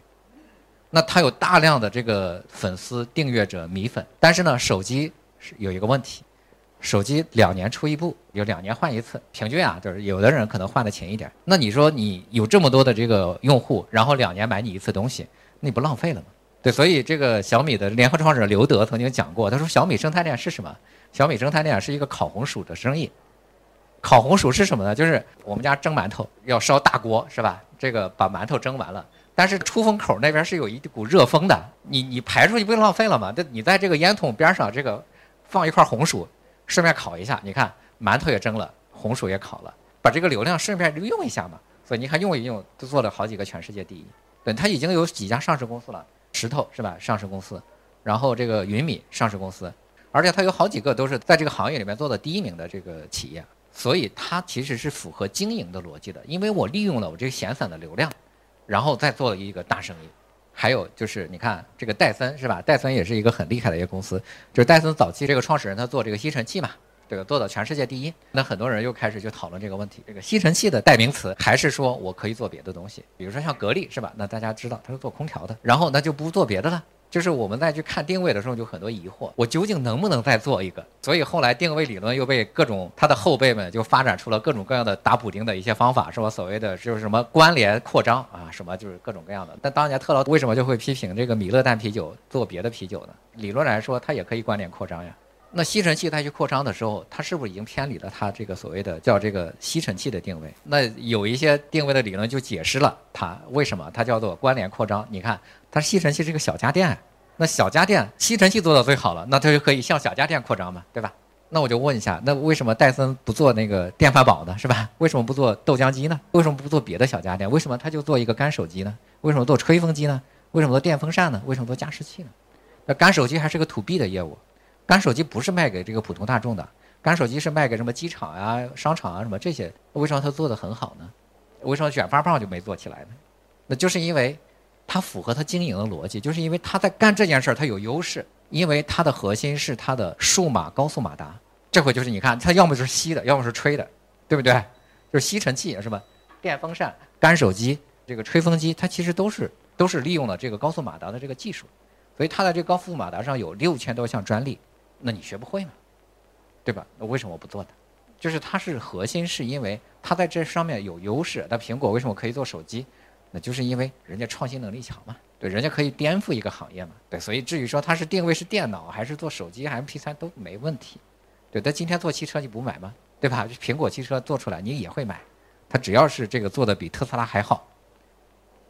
那它有大量的这个粉丝、订阅者、米粉，但是呢，手机是有一个问题，手机两年出一部，有两年换一次，平均啊，就是有的人可能换的勤一点。那你说你有这么多的这个用户，然后两年买你一次东西，那你不浪费了吗？对，所以这个小米的联合创始人刘德曾经讲过，他说小米生态链是什么？小米生态链是一个烤红薯的生意，烤红薯是什么呢？就是我们家蒸馒头要烧大锅，是吧？这个把馒头蒸完了，但是出风口那边是有一股热风的，你你排出去不就浪费了吗？这你在这个烟筒边上这个放一块红薯，顺便烤一下，你看馒头也蒸了，红薯也烤了，把这个流量顺便利用一下嘛。所以你看用一用，都做了好几个全世界第一。对，它已经有几家上市公司了，石头是吧？上市公司，然后这个云米上市公司。而且它有好几个都是在这个行业里面做的第一名的这个企业，所以它其实是符合经营的逻辑的。因为我利用了我这个闲散的流量，然后再做了一个大生意。还有就是你看这个戴森是吧？戴森也是一个很厉害的一个公司。就是戴森早期这个创始人他做这个吸尘器嘛，这个做到全世界第一。那很多人又开始就讨论这个问题：这个吸尘器的代名词还是说我可以做别的东西，比如说像格力是吧？那大家知道它是做空调的，然后那就不做别的了。就是我们在去看定位的时候，就很多疑惑，我究竟能不能再做一个？所以后来定位理论又被各种他的后辈们就发展出了各种各样的打补丁的一些方法，是吧？所谓的就是什么关联扩张啊，什么就是各种各样的。但当年特劳为什么就会批评这个米勒淡啤酒做别的啤酒呢？理论来说，它也可以关联扩张呀。那吸尘器它去扩张的时候，它是不是已经偏离了它这个所谓的叫这个吸尘器的定位？那有一些定位的理论就解释了它为什么它叫做关联扩张。你看，它吸尘器是个小家电，那小家电吸尘器做到最好了，那它就可以向小家电扩张嘛，对吧？那我就问一下，那为什么戴森不做那个电饭煲呢？是吧？为什么不做豆浆机呢？为什么不做别的小家电？为什么他就做一个干手机呢？为什么做吹风机呢？为什么做电风扇呢？为什么做加湿器呢？那干手机还是个 to B 的业务，干手机不是卖给这个普通大众的，干手机是卖给什么机场啊、商场啊什么这些。为什么他做的很好呢？为什么卷发棒就没做起来呢？那就是因为，它符合它经营的逻辑，就是因为它在干这件事儿它有优势，因为它的核心是它的数码高速马达。这回就是你看，它要么就是吸的，要么是吹的，对不对？就是吸尘器是吧？电风扇、干手机、这个吹风机，它其实都是都是利用了这个高速马达的这个技术。所以它在这个高速马达上有六千多项专利，那你学不会吗？对吧？那为什么我不做呢？就是它是核心，是因为它在这上面有优势。那苹果为什么可以做手机？那就是因为人家创新能力强嘛，对，人家可以颠覆一个行业嘛，对。所以至于说它是定位是电脑还是做手机 MP3 都没问题，对。但今天做汽车你不买吗？对吧？苹果汽车做出来你也会买，它只要是这个做的比特斯拉还好，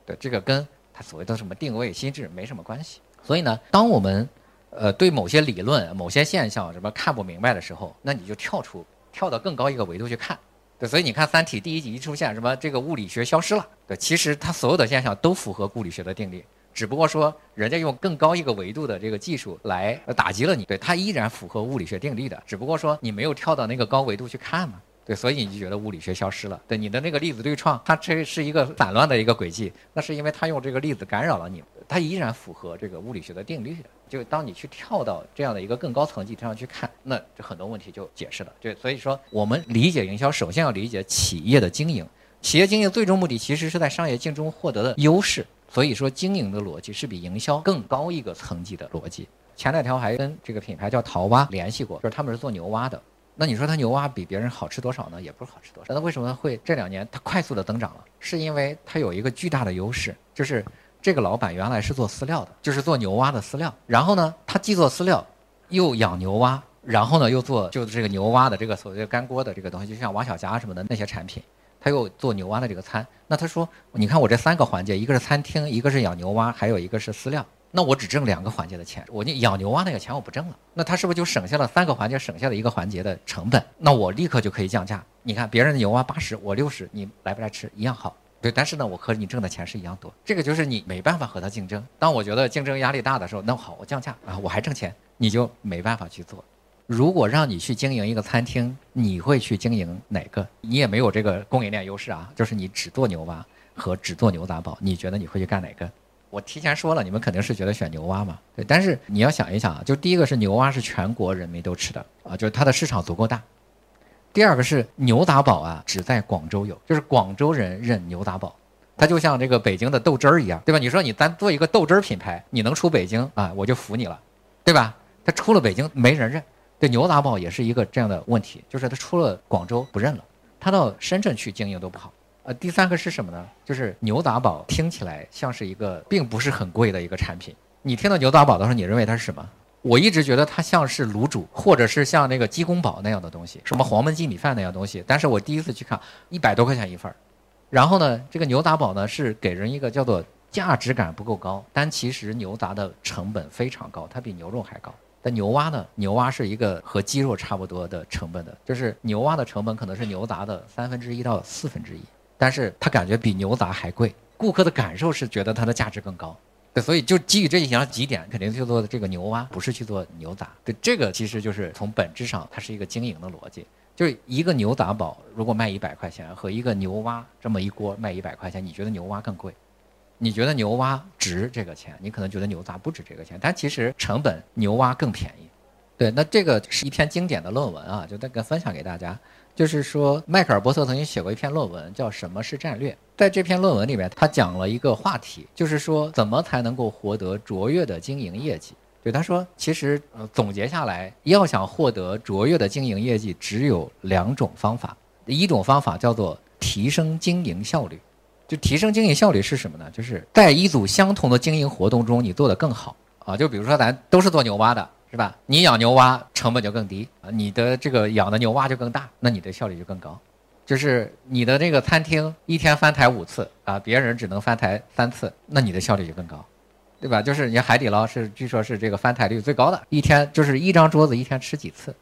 对，这个跟它所谓的什么定位心智没什么关系。所以呢，当我们，呃，对某些理论、某些现象什么看不明白的时候，那你就跳出，跳到更高一个维度去看。对，所以你看《三体》第一集一出现，什么这个物理学消失了。对，其实它所有的现象都符合物理学的定律，只不过说人家用更高一个维度的这个技术来打击了你。对，它依然符合物理学定律的，只不过说你没有跳到那个高维度去看嘛。对，所以你就觉得物理学消失了。对，你的那个粒子对创，它这是一个散乱的一个轨迹，那是因为它用这个粒子干扰了你，它依然符合这个物理学的定律的。就当你去跳到这样的一个更高层级上去看，那这很多问题就解释了。对所以说，我们理解营销，首先要理解企业的经营。企业经营最终目的其实是在商业竞争中获得的优势。所以说，经营的逻辑是比营销更高一个层级的逻辑。前两天还跟这个品牌叫淘蛙联系过，就是他们是做牛蛙的。那你说它牛蛙比别人好吃多少呢？也不是好吃多少。那为什么会这两年它快速的增长了？是因为它有一个巨大的优势，就是这个老板原来是做饲料的，就是做牛蛙的饲料。然后呢，他既做饲料，又养牛蛙，然后呢又做就是这个牛蛙的这个所谓的干锅的这个东西，就像王小夹什么的那些产品，他又做牛蛙的这个餐。那他说，你看我这三个环节，一个是餐厅，一个是养牛蛙，还有一个是饲料。那我只挣两个环节的钱，我那养牛蛙那个钱我不挣了，那他是不是就省下了三个环节省下了一个环节的成本？那我立刻就可以降价。你看别人的牛蛙八十，我六十，你来不来吃一样好。对，但是呢，我和你挣的钱是一样多，这个就是你没办法和他竞争。当我觉得竞争压力大的时候，那好，我降价啊，我还挣钱，你就没办法去做。如果让你去经营一个餐厅，你会去经营哪个？你也没有这个供应链优势啊，就是你只做牛蛙和只做牛杂煲，你觉得你会去干哪个？我提前说了，你们肯定是觉得选牛蛙嘛，对。但是你要想一想啊，就第一个是牛蛙是全国人民都吃的啊，就是它的市场足够大。第二个是牛杂宝啊，只在广州有，就是广州人认牛杂宝，它就像这个北京的豆汁儿一样，对吧？你说你咱做一个豆汁儿品牌，你能出北京啊，我就服你了，对吧？它出了北京没人认，对牛杂宝也是一个这样的问题，就是它出了广州不认了，它到深圳去经营都不好。呃，第三个是什么呢？就是牛杂煲听起来像是一个并不是很贵的一个产品。你听到牛杂煲的时候，你认为它是什么？我一直觉得它像是卤煮，或者是像那个鸡公煲那样的东西，什么黄焖鸡米饭那样东西。但是我第一次去看，一百多块钱一份儿。然后呢，这个牛杂煲呢是给人一个叫做价值感不够高，但其实牛杂的成本非常高，它比牛肉还高。但牛蛙呢，牛蛙是一个和鸡肉差不多的成本的，就是牛蛙的成本可能是牛杂的三分之一到四分之一。但是他感觉比牛杂还贵，顾客的感受是觉得它的价值更高，对，所以就基于这以上几点，肯定去做这个牛蛙，不是去做牛杂。对，这个其实就是从本质上它是一个经营的逻辑，就是一个牛杂煲如果卖一百块钱，和一个牛蛙这么一锅卖一百块钱，你觉得牛蛙更贵？你觉得牛蛙值这个钱？你可能觉得牛杂不值这个钱，但其实成本牛蛙更便宜。对，那这个是一篇经典的论文啊，就这个分享给大家。就是说，迈克尔·波特曾经写过一篇论文，叫《什么是战略》。在这篇论文里面，他讲了一个话题，就是说怎么才能够获得卓越的经营业绩。就他说，其实呃总结下来，要想获得卓越的经营业绩，只有两种方法。一种方法叫做提升经营效率。就提升经营效率是什么呢？就是在一组相同的经营活动中，你做得更好啊。就比如说，咱都是做牛蛙的。是吧？你养牛蛙成本就更低啊，你的这个养的牛蛙就更大，那你的效率就更高。就是你的这个餐厅一天翻台五次啊，别人只能翻台三次，那你的效率就更高，对吧？就是你海底捞是据说是这个翻台率最高的，一天就是一张桌子一天吃几次。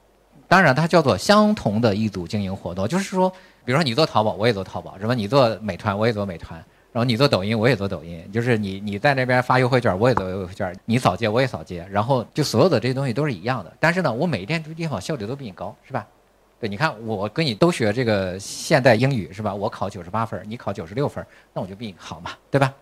当然它叫做相同的一组经营活动，就是说，比如说你做淘宝，我也做淘宝，是吧？你做美团，我也做美团。然后你做抖音，我也做抖音，就是你你在那边发优惠券，我也做优惠券，你扫街我也扫街，然后就所有的这些东西都是一样的。但是呢，我每一天这个地方效率都比你高，是吧？对，你看我跟你都学这个现代英语，是吧？我考九十八分，你考九十六分，那我就比你好嘛，对吧？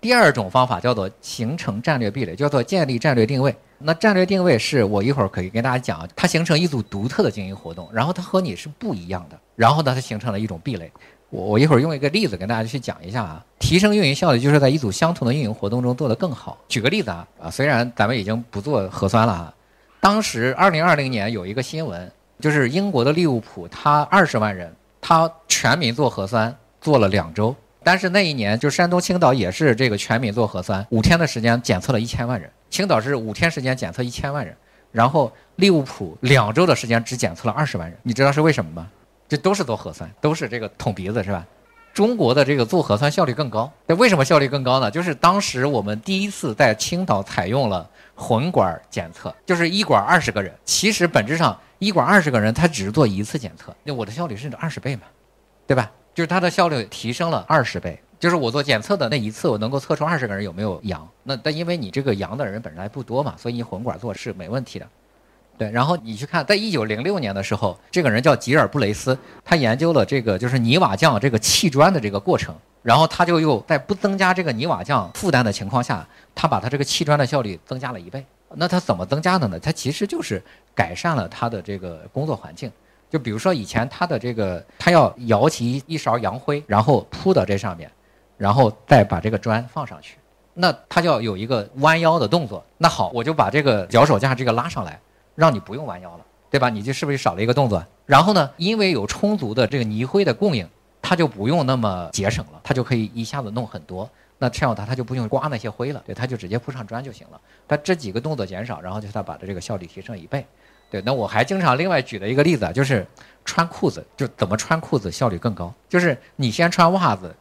第二种方法叫做形成战略壁垒，叫做建立战略定位。那战略定位是我一会儿可以跟大家讲，它形成一组独特的经营活动，然后它和你是不一样的，然后呢，它形成了一种壁垒。我我一会儿用一个例子跟大家去讲一下啊，提升运营效率就是在一组相同的运营活动中做得更好。举个例子啊啊，虽然咱们已经不做核酸了啊，当时二零二零年有一个新闻，就是英国的利物浦，它二十万人，它全民做核酸做了两周，但是那一年就山东青岛也是这个全民做核酸，五天的时间检测了一千万人，青岛是五天时间检测一千万人，然后利物浦两周的时间只检测了二十万人，你知道是为什么吗？这都是做核酸，都是这个捅鼻子是吧？中国的这个做核酸效率更高，那为什么效率更高呢？就是当时我们第一次在青岛采用了混管检测，就是一管二十个人，其实本质上一管二十个人，他只是做一次检测，那我的效率是二十倍嘛，对吧？就是它的效率提升了二十倍，就是我做检测的那一次，我能够测出二十个人有没有阳，那但因为你这个阳的人本来不多嘛，所以你混管做是没问题的。对，然后你去看，在一九零六年的时候，这个人叫吉尔布雷斯，他研究了这个就是泥瓦匠这个砌砖的这个过程，然后他就又在不增加这个泥瓦匠负担的情况下，他把他这个砌砖的效率增加了一倍。那他怎么增加的呢？他其实就是改善了他的这个工作环境。就比如说以前他的这个，他要舀起一勺洋灰，然后铺到这上面，然后再把这个砖放上去，那他就要有一个弯腰的动作。那好，我就把这个脚手架这个拉上来。让你不用弯腰了，对吧？你就是不是少了一个动作？然后呢，因为有充足的这个泥灰的供应，它就不用那么节省了，它就可以一下子弄很多。那这样它它就不用刮那些灰了，对，它就直接铺上砖就行了。它这几个动作减少，然后就是它把的这个效率提升一倍。对，那我还经常另外举了一个例子啊，就是穿裤子，就怎么穿裤子效率更高？就是你先穿袜子，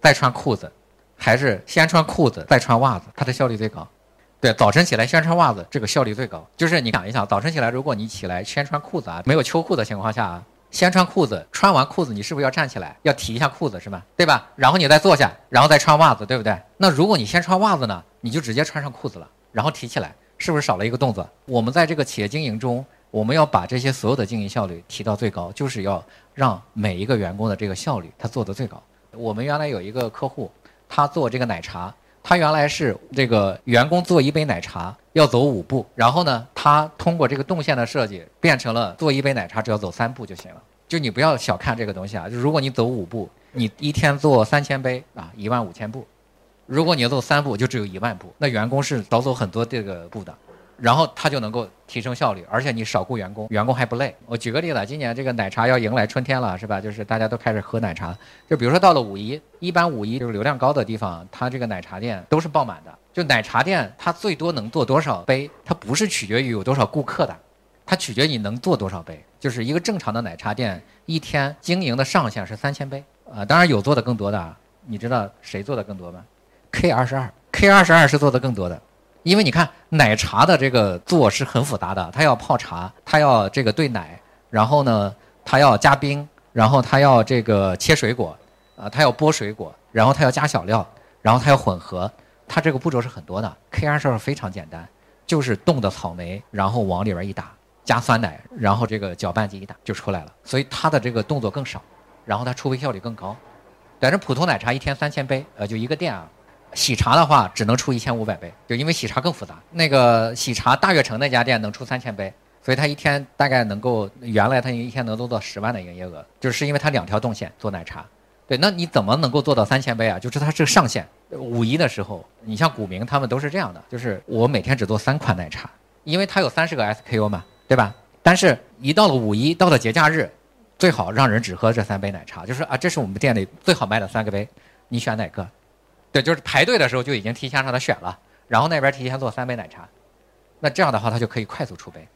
再穿裤子，还是先穿裤子再穿袜子，它的效率最高？对，早晨起来先穿袜子，这个效率最高。就是你想一想，早晨起来，如果你起来先穿裤子啊，没有秋裤的情况下啊，先穿裤子，穿完裤子，你是不是要站起来，要提一下裤子，是吧？对吧？然后你再坐下，然后再穿袜子，对不对？那如果你先穿袜子呢，你就直接穿上裤子了，然后提起来，是不是少了一个动作？我们在这个企业经营中，我们要把这些所有的经营效率提到最高，就是要让每一个员工的这个效率他做得最高。我们原来有一个客户，他做这个奶茶。他原来是这个员工做一杯奶茶要走五步，然后呢，他通过这个动线的设计变成了做一杯奶茶只要走三步就行了。就你不要小看这个东西啊，就如果你走五步，你一天做三千杯啊，一万五千步；如果你要走三步，就只有一万步。那员工是少走很多这个步的。然后他就能够提升效率，而且你少雇员工，员工还不累。我举个例子，今年这个奶茶要迎来春天了，是吧？就是大家都开始喝奶茶。就比如说到了五一，一般五一就是流量高的地方，它这个奶茶店都是爆满的。就奶茶店它最多能做多少杯，它不是取决于有多少顾客的，它取决于你能做多少杯。就是一个正常的奶茶店一天经营的上限是三千杯啊，当然有做的更多的。你知道谁做的更多吗？K 二十二，K 二十二是做的更多的。因为你看奶茶的这个做是很复杂的，它要泡茶，它要这个兑奶，然后呢，它要加冰，然后它要这个切水果，啊，它要剥水果，然后它要加小料，然后它要混合，它这个步骤是很多的。K 二十二非常简单，就是冻的草莓，然后往里边一打，加酸奶，然后这个搅拌机一打就出来了。所以它的这个动作更少，然后它出杯效率更高。但是普通奶茶一天三千杯，呃，就一个店啊。喜茶的话只能出一千五百杯，就因为喜茶更复杂。那个喜茶大悦城那家店能出三千杯，所以他一天大概能够，原来他一天能做到十万的营业额，就是因为他两条动线做奶茶。对，那你怎么能够做到三千杯啊？就是它是上限。五一的时候，你像古茗他们都是这样的，就是我每天只做三款奶茶，因为它有三十个 SKU 嘛，对吧？但是一到了五一，到了节假日，最好让人只喝这三杯奶茶，就是啊，这是我们店里最好卖的三个杯，你选哪个？对，就是排队的时候就已经提前让他选了，然后那边提前做三杯奶茶，那这样的话他就可以快速出杯。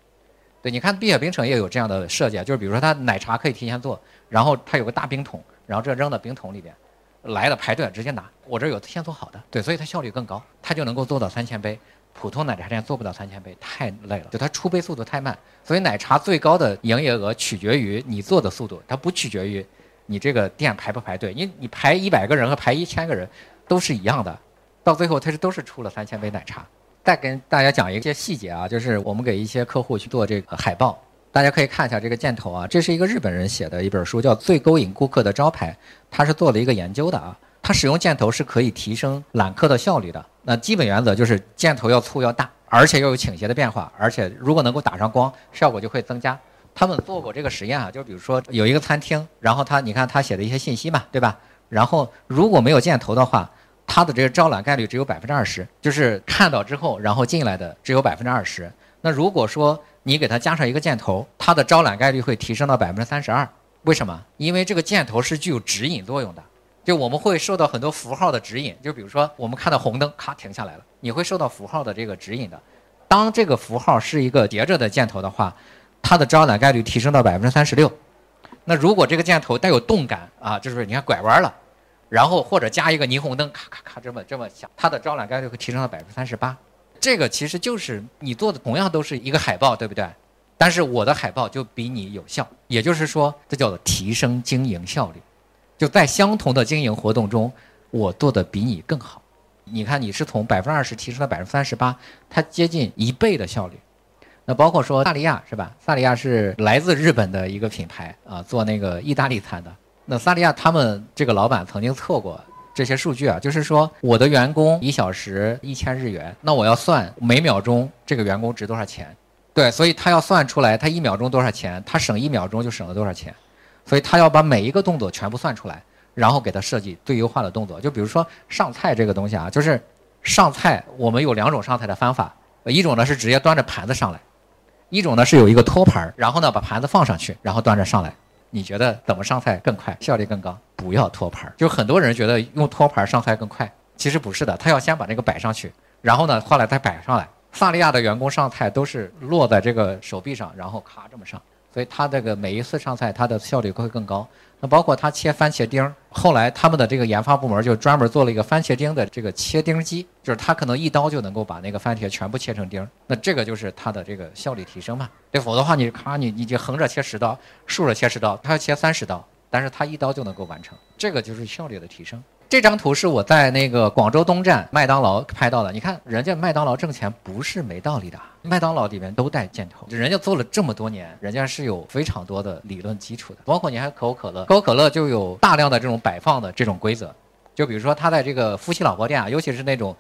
对，你看碧雪冰城也有这样的设计，就是比如说他奶茶可以提前做，然后他有个大冰桶，然后这扔到冰桶里边，来了排队直接拿，我这有先做好的。对，所以它效率更高，它就能够做到三千杯，普通奶茶店做不到三千杯，太累了，就它出杯速度太慢。所以奶茶最高的营业额取决于你做的速度，它不取决于你这个店排不排队？你你排一百个人和排一千个人都是一样的，到最后它是都是出了三千杯奶茶。再跟大家讲一些细节啊，就是我们给一些客户去做这个海报，大家可以看一下这个箭头啊，这是一个日本人写的一本书，叫《最勾引顾客的招牌》，他是做了一个研究的啊。他使用箭头是可以提升揽客的效率的。那基本原则就是箭头要粗要大，而且要有倾斜的变化，而且如果能够打上光，效果就会增加。他们做过这个实验啊，就比如说有一个餐厅，然后他你看他写的一些信息嘛，对吧？然后如果没有箭头的话，他的这个招揽概率只有百分之二十，就是看到之后然后进来的只有百分之二十。那如果说你给他加上一个箭头，它的招揽概率会提升到百分之三十二。为什么？因为这个箭头是具有指引作用的，就我们会受到很多符号的指引。就比如说我们看到红灯，咔停下来了，你会受到符号的这个指引的。当这个符号是一个叠着的箭头的话。它的招揽概率提升到百分之三十六，那如果这个箭头带有动感啊，就是你看拐弯了，然后或者加一个霓虹灯，咔咔咔这么这么响，它的招揽概率会提升到百分之三十八。这个其实就是你做的同样都是一个海报，对不对？但是我的海报就比你有效，也就是说这叫做提升经营效率，就在相同的经营活动中，我做的比你更好。你看你是从百分之二十提升到百分之三十八，它接近一倍的效率。那包括说萨利亚是吧？萨利亚是来自日本的一个品牌啊，做那个意大利餐的。那萨利亚他们这个老板曾经测过这些数据啊，就是说我的员工一小时一千日元，那我要算每秒钟这个员工值多少钱？对，所以他要算出来他一秒钟多少钱，他省一秒钟就省了多少钱，所以他要把每一个动作全部算出来，然后给他设计最优化的动作。就比如说上菜这个东西啊，就是上菜我们有两种上菜的方法，一种呢是直接端着盘子上来。一种呢是有一个托盘，然后呢把盘子放上去，然后端着上来。你觉得怎么上菜更快，效率更高？不要托盘，就很多人觉得用托盘上菜更快，其实不是的，他要先把那个摆上去，然后呢后来再摆上来。萨利亚的员工上菜都是落在这个手臂上，然后咔这么上，所以他这个每一次上菜，他的效率会更高。那包括他切番茄丁儿，后来他们的这个研发部门就专门做了一个番茄丁的这个切丁机，就是他可能一刀就能够把那个番茄全部切成丁。那这个就是它的这个效率提升嘛？对，否则的话你咔你你就横着切十刀，竖着切十刀，他要切三十刀，但是他一刀就能够完成，这个就是效率的提升。这张图是我在那个广州东站麦当劳拍到的。你看，人家麦当劳挣钱不是没道理的。麦当劳里面都带箭头，人家做了这么多年，人家是有非常多的理论基础的。包括你还可口可乐，可口可乐就有大量的这种摆放的这种规则。就比如说他在这个夫妻老婆店啊，尤其是那种。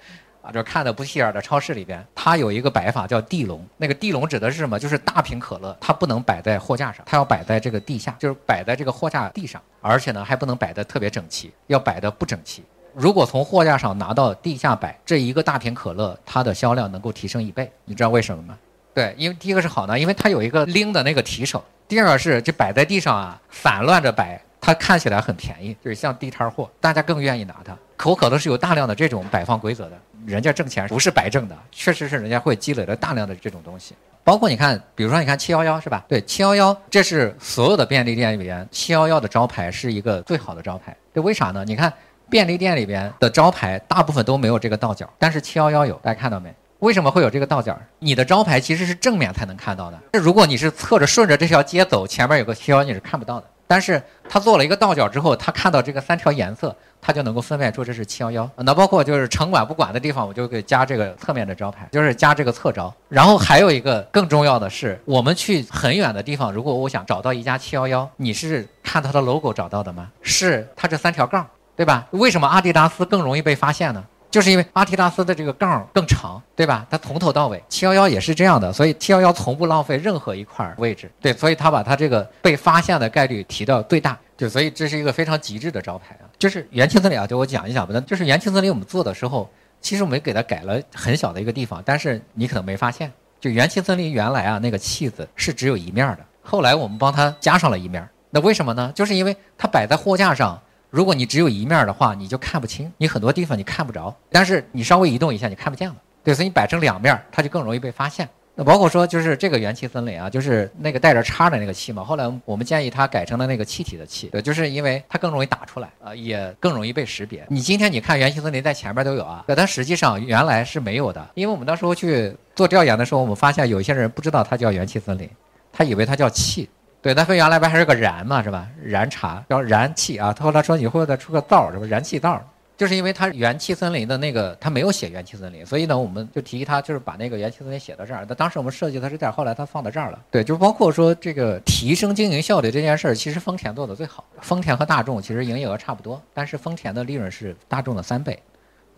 啊，就看的不起眼的超市里边，它有一个摆法叫地笼。那个地笼指的是什么？就是大瓶可乐，它不能摆在货架上，它要摆在这个地下，就是摆在这个货架地上，而且呢还不能摆的特别整齐，要摆的不整齐。如果从货架上拿到地下摆，这一个大瓶可乐，它的销量能够提升一倍。你知道为什么吗？对，因为第一个是好呢，因为它有一个拎的那个提手；第二个是这摆在地上啊，散乱着摆。它看起来很便宜，就是像地摊货，大家更愿意拿它。可口可乐是有大量的这种摆放规则的，人家挣钱不是白挣的，确实是人家会积累了大量的这种东西。包括你看，比如说你看七幺幺是吧？对，七幺幺这是所有的便利店里边，七幺幺的招牌是一个最好的招牌。这为啥呢？你看便利店里边的招牌大部分都没有这个倒角，但是七幺幺有，大家看到没？为什么会有这个倒角？你的招牌其实是正面才能看到的，如果你是侧着顺着这条街走，前面有个七幺幺你是看不到的。但是他做了一个倒角之后，他看到这个三条颜色，他就能够分辨出这是七幺幺。那包括就是城管不管的地方，我就给加这个侧面的招牌，就是加这个侧招。然后还有一个更重要的是，我们去很远的地方，如果我想找到一家七幺幺，你是看它的 logo 找到的吗？是它这三条杠，对吧？为什么阿迪达斯更容易被发现呢？就是因为阿迪达斯的这个杠更长，对吧？它从头到尾，七幺幺也是这样的，所以七幺幺从不浪费任何一块位置，对，所以它把它这个被发现的概率提到最大，就所以这是一个非常极致的招牌啊。就是元气森林啊，就我讲一讲吧。那就是元气森林我们做的时候，其实我们给它改了很小的一个地方，但是你可能没发现，就元气森林原来啊那个气子是只有一面的，后来我们帮它加上了一面，那为什么呢？就是因为它摆在货架上。如果你只有一面的话，你就看不清，你很多地方你看不着。但是你稍微移动一下，你看不见了。对，所以你摆成两面，它就更容易被发现。那包括说，就是这个元气森林啊，就是那个带着叉的那个气嘛。后来我们建议它改成了那个气体的气，对，就是因为它更容易打出来啊，也更容易被识别。你今天你看元气森林在前面都有啊，但实际上原来是没有的。因为我们当时候去做调研的时候，我们发现有些人不知道它叫元气森林，他以为它叫气。对，它分原来不还是个燃嘛，是吧？燃茶叫燃气啊，他后来说以后再出个灶，是吧？燃气灶。就是因为它元气森林的那个，它没有写元气森林，所以呢，我们就提议他就是把那个元气森林写到这儿。那当时我们设计的是这儿，后来他放到这儿了。对，就包括说这个提升经营效率这件事儿，其实丰田做的最好。丰田和大众其实营业额差不多，但是丰田的利润是大众的三倍，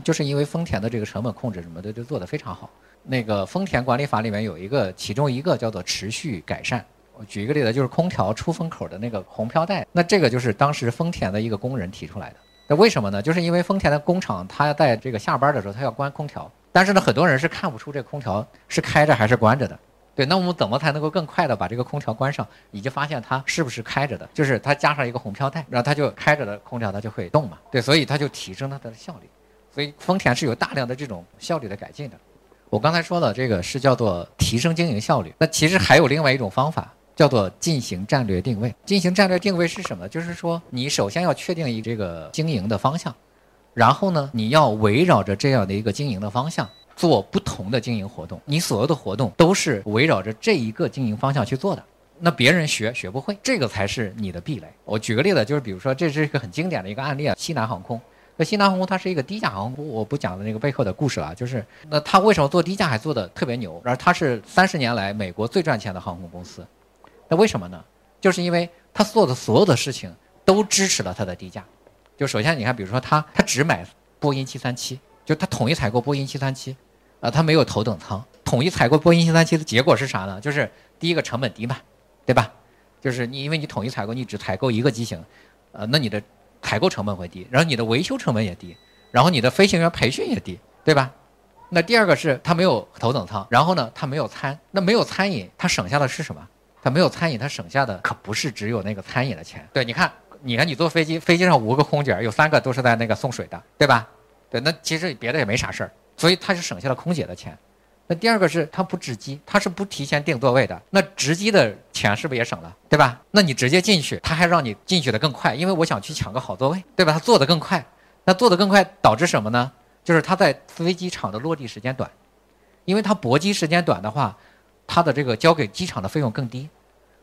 就是因为丰田的这个成本控制什么的就做得非常好。那个丰田管理法里面有一个，其中一个叫做持续改善。我举一个例子，就是空调出风口的那个红飘带，那这个就是当时丰田的一个工人提出来的。那为什么呢？就是因为丰田的工厂，它在这个下班的时候，它要关空调。但是呢，很多人是看不出这空调是开着还是关着的。对，那我们怎么才能够更快的把这个空调关上，以及发现它是不是开着的？就是它加上一个红飘带，然后它就开着的空调它就会动嘛。对，所以它就提升它的效率。所以丰田是有大量的这种效率的改进的。我刚才说的这个是叫做提升经营效率。那其实还有另外一种方法。叫做进行战略定位。进行战略定位是什么？就是说，你首先要确定一这个经营的方向，然后呢，你要围绕着这样的一个经营的方向做不同的经营活动。你所有的活动都是围绕着这一个经营方向去做的。那别人学学不会，这个才是你的壁垒。我举个例子，就是比如说，这是一个很经典的一个案例啊，西南航空。那西南航空它是一个低价航空，我不讲的那个背后的故事了。就是那它为什么做低价还做的特别牛？而它是三十年来美国最赚钱的航空公司。那为什么呢？就是因为他做的所有的事情都支持了他的低价。就首先你看，比如说他他只买波音七三七，就他统一采购波音七三七，啊，他没有头等舱。统一采购波音七三七的结果是啥呢？就是第一个成本低嘛，对吧？就是你因为你统一采购，你只采购一个机型，呃，那你的采购成本会低，然后你的维修成本也低，然后你的飞行员培训也低，对吧？那第二个是他没有头等舱，然后呢，他没有餐，那没有餐饮，他省下的是什么？没有餐饮，他省下的可不是只有那个餐饮的钱。对，你看，你看，你坐飞机，飞机上五个空姐，有三个都是在那个送水的，对吧？对，那其实别的也没啥事儿，所以他是省下了空姐的钱。那第二个是他不值机，他是不提前订座位的，那值机的钱是不是也省了，对吧？那你直接进去，他还让你进去的更快，因为我想去抢个好座位，对吧？他做的更快，那做的更快导致什么呢？就是他在飞机场的落地时间短，因为他泊机时间短的话。它的这个交给机场的费用更低，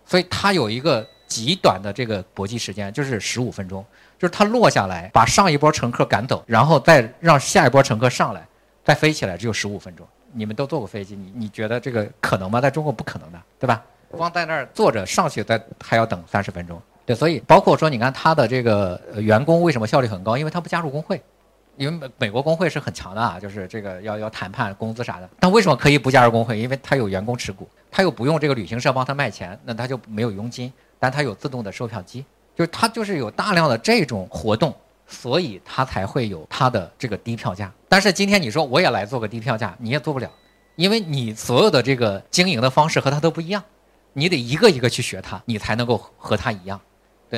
所以它有一个极短的这个搏击时间，就是十五分钟，就是它落下来把上一波乘客赶走，然后再让下一波乘客上来，再飞起来只有十五分钟。你们都坐过飞机，你你觉得这个可能吗？在中国不可能的，对吧？光在那儿坐着上去，再还要等三十分钟。对，所以包括说，你看他的这个员工为什么效率很高？因为他不加入工会。因为美美国工会是很强的啊，就是这个要要谈判工资啥的。但为什么可以不加入工会？因为他有员工持股，他又不用这个旅行社帮他卖钱，那他就没有佣金，但他有自动的售票机，就是他就是有大量的这种活动，所以他才会有他的这个低票价。但是今天你说我也来做个低票价，你也做不了，因为你所有的这个经营的方式和他都不一样，你得一个一个去学他，你才能够和他一样。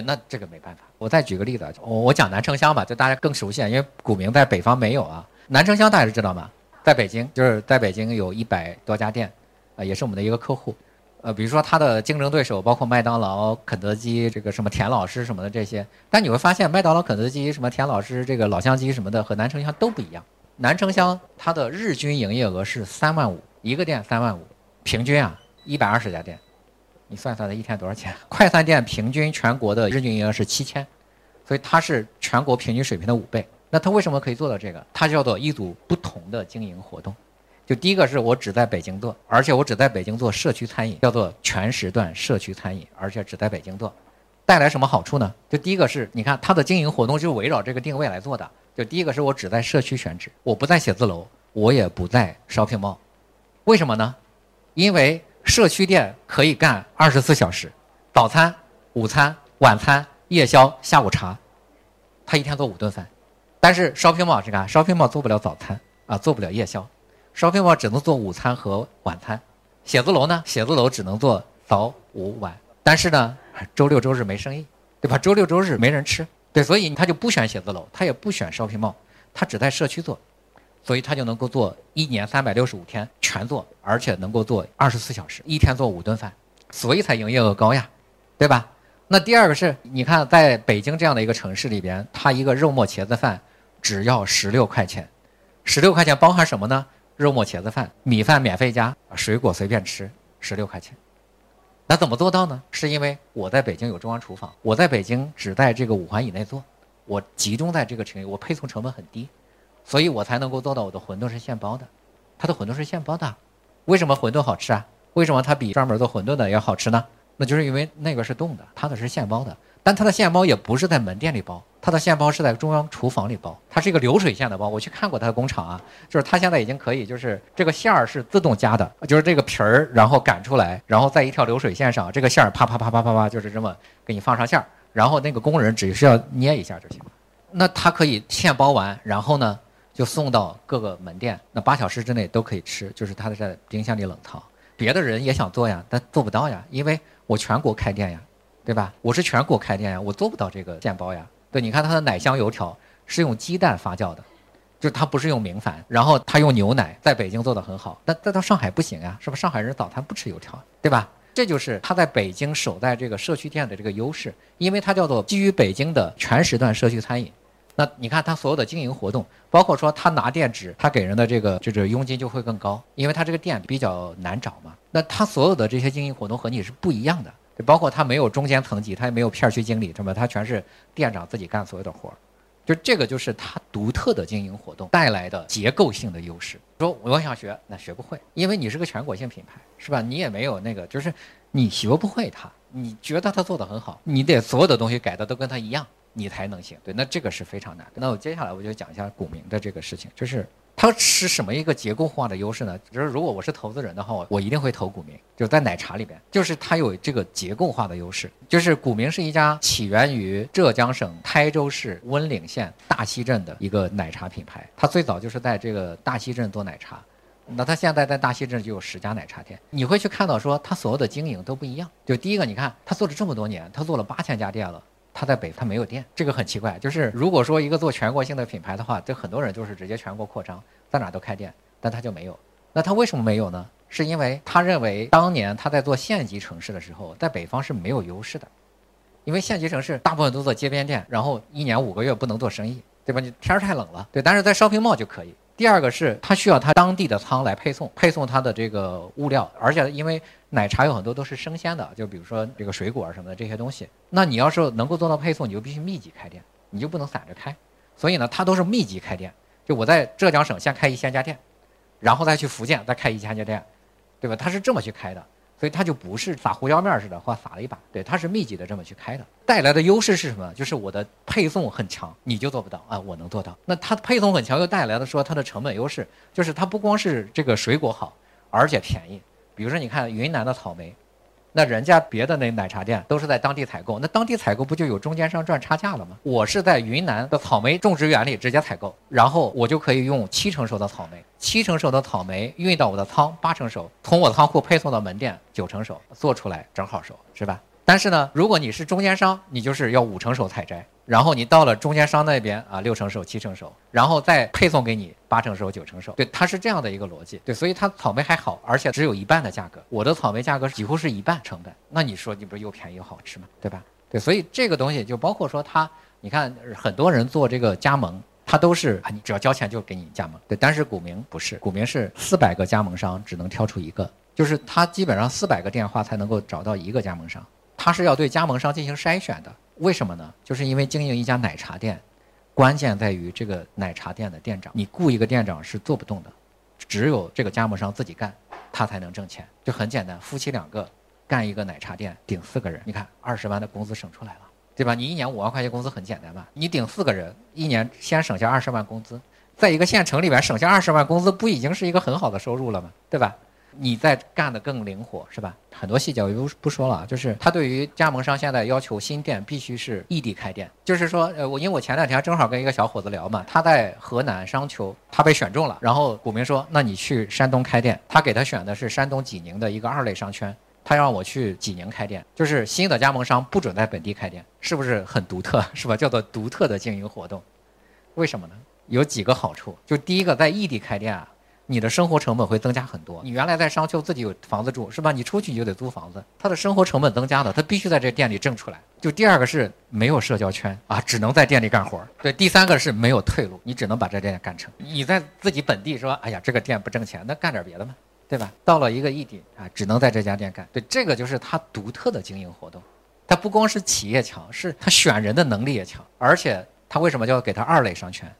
那这个没办法。我再举个例子，我我讲南城乡吧，就大家更熟悉，因为古名在北方没有啊。南城乡大家知道吗？在北京，就是在北京有一百多家店，啊，也是我们的一个客户。呃，比如说它的竞争对手包括麦当劳、肯德基，这个什么田老师什么的这些。但你会发现，麦当劳、肯德基、什么田老师、这个老乡鸡什么的，和南城乡都不一样。南城乡它的日均营业额是三万五，一个店三万五，平均啊一百二十家店。你算算，它一天多少钱？快餐店平均全国的日均营业额是七千，所以它是全国平均水平的五倍。那它为什么可以做到这个？它叫做一组不同的经营活动。就第一个是我只在北京做，而且我只在北京做社区餐饮，叫做全时段社区餐饮，而且只在北京做，带来什么好处呢？就第一个是，你看它的经营活动就围绕这个定位来做的。就第一个是我只在社区选址，我不在写字楼，我也不在 shopping mall，为什么呢？因为社区店可以干二十四小时，早餐、午餐、晚餐、夜宵、下午茶，他一天做五顿饭。但是 shopping mall 是干 shopping mall 做不了早餐啊，做不了夜宵，shopping mall 只能做午餐和晚餐。写字楼呢，写字楼只能做早午晚。但是呢，周六周日没生意，对吧？周六周日没人吃，对，所以他就不选写字楼，他也不选 shopping mall，他只在社区做。所以他就能够做一年三百六十五天全做，而且能够做二十四小时，一天做五顿饭，所以才营业额高呀，对吧？那第二个是，你看在北京这样的一个城市里边，他一个肉末茄子饭只要十六块钱，十六块钱包含什么呢？肉末茄子饭，米饭免费加，水果随便吃，十六块钱。那怎么做到呢？是因为我在北京有中央厨房，我在北京只在这个五环以内做，我集中在这个区域，我配送成本很低，所以我才能够做到我的馄饨是现包的，它的馄饨是现包的。为什么馄饨好吃啊？为什么它比专门做馄饨的要好吃呢？那就是因为那个是冻的，它的是现包的。但它的现包也不是在门店里包，它的现包是在中央厨房里包，它是一个流水线的包。我去看过它的工厂啊，就是它现在已经可以，就是这个馅儿是自动加的，就是这个皮儿，然后擀出来，然后在一条流水线上，这个馅儿啪啪啪啪啪啪，就是这么给你放上馅儿，然后那个工人只需要捏一下就行了。那它可以现包完，然后呢就送到各个门店，那八小时之内都可以吃，就是它在冰箱里冷藏。别的人也想做呀，但做不到呀，因为我全国开店呀。对吧？我是全国开店呀，我做不到这个现包呀。对，你看它的奶香油条是用鸡蛋发酵的，就是它不是用明矾，然后它用牛奶，在北京做的很好，但但到上海不行啊，是吧？上海人早餐不吃油条，对吧？这就是他在北京守在这个社区店的这个优势，因为它叫做基于北京的全时段社区餐饮。那你看他所有的经营活动，包括说他拿店址，他给人的这个就是佣金就会更高，因为他这个店比较难找嘛。那他所有的这些经营活动和你是不一样的。包括他没有中间层级，他也没有片区经理，什么，他全是店长自己干所有的活儿，就这个就是他独特的经营活动带来的结构性的优势。说我想学，那学不会，因为你是个全国性品牌，是吧？你也没有那个，就是你学不会他，你觉得他做的很好，你得所有的东西改的都跟他一样，你才能行。对，那这个是非常难。那我接下来我就讲一下股民的这个事情，就是。它是什么一个结构化的优势呢？就是如果我是投资人的话，我一定会投股民，就在奶茶里边，就是它有这个结构化的优势。就是股民是一家起源于浙江省台州市温岭县大溪镇的一个奶茶品牌，它最早就是在这个大溪镇做奶茶，那它现在在大溪镇就有十家奶茶店。你会去看到说它所有的经营都不一样。就第一个，你看它做了这么多年，它做了八千家店了。他在北，他没有店，这个很奇怪。就是如果说一个做全国性的品牌的话，这很多人就是直接全国扩张，在哪都开店，但他就没有。那他为什么没有呢？是因为他认为当年他在做县级城市的时候，在北方是没有优势的，因为县级城市大部分都做街边店，然后一年五个月不能做生意，对吧？你天儿太冷了，对。但是在 shopping mall 就可以。第二个是他需要他当地的仓来配送，配送他的这个物料，而且因为奶茶有很多都是生鲜的，就比如说这个水果什么的这些东西，那你要是能够做到配送，你就必须密集开店，你就不能散着开。所以呢，它都是密集开店，就我在浙江省先开一千家店，然后再去福建再开一千家店，对吧？它是这么去开的。所以它就不是撒胡椒面似的，或撒了一把，对，它是密集的这么去开的，带来的优势是什么？就是我的配送很强，你就做不到啊，我能做到。那它配送很强，又带来的说它的成本优势，就是它不光是这个水果好，而且便宜。比如说你看云南的草莓。那人家别的那奶茶店都是在当地采购，那当地采购不就有中间商赚差价了吗？我是在云南的草莓种植园里直接采购，然后我就可以用七成熟的草莓，七成熟的草莓运到我的仓，八成熟，从我仓库配送到门店，九成熟，做出来正好熟，是吧？但是呢，如果你是中间商，你就是要五成熟采摘。然后你到了中间商那边啊，六成熟、七成熟，然后再配送给你八成熟、九成熟。对，它是这样的一个逻辑。对，所以它草莓还好，而且只有一半的价格。我的草莓价格几乎是一半成本，那你说你不是又便宜又好吃吗？对吧？对，所以这个东西就包括说它，你看很多人做这个加盟，他都是啊，你只要交钱就给你加盟。对，但是股民不是，股民是四百个加盟商只能挑出一个，就是他基本上四百个电话才能够找到一个加盟商，他是要对加盟商进行筛选的。为什么呢？就是因为经营一家奶茶店，关键在于这个奶茶店的店长。你雇一个店长是做不动的，只有这个加盟商自己干，他才能挣钱。就很简单，夫妻两个干一个奶茶店，顶四个人，你看二十万的工资省出来了，对吧？你一年五万块钱工资很简单吧？你顶四个人，一年先省下二十万工资，在一个县城里边省下二十万工资，不已经是一个很好的收入了吗？对吧？你在干的更灵活是吧？很多细节我就不说了啊。就是他对于加盟商现在要求新店必须是异地开店，就是说，呃，我因为我前两天正好跟一个小伙子聊嘛，他在河南商丘，他被选中了，然后股民说，那你去山东开店，他给他选的是山东济宁的一个二类商圈，他让我去济宁开店，就是新的加盟商不准在本地开店，是不是很独特？是吧？叫做独特的经营活动，为什么呢？有几个好处，就第一个，在异地开店啊。你的生活成本会增加很多。你原来在商丘自己有房子住，是吧？你出去你就得租房子，他的生活成本增加了，他必须在这店里挣出来。就第二个是没有社交圈啊，只能在店里干活。对，第三个是没有退路，你只能把这店干成。你在自己本地说，哎呀，这个店不挣钱，那干点别的嘛，对吧？到了一个异地啊，只能在这家店干。对，这个就是他独特的经营活动。他不光是企业强，是他选人的能力也强。而且他为什么就要给他二类商圈？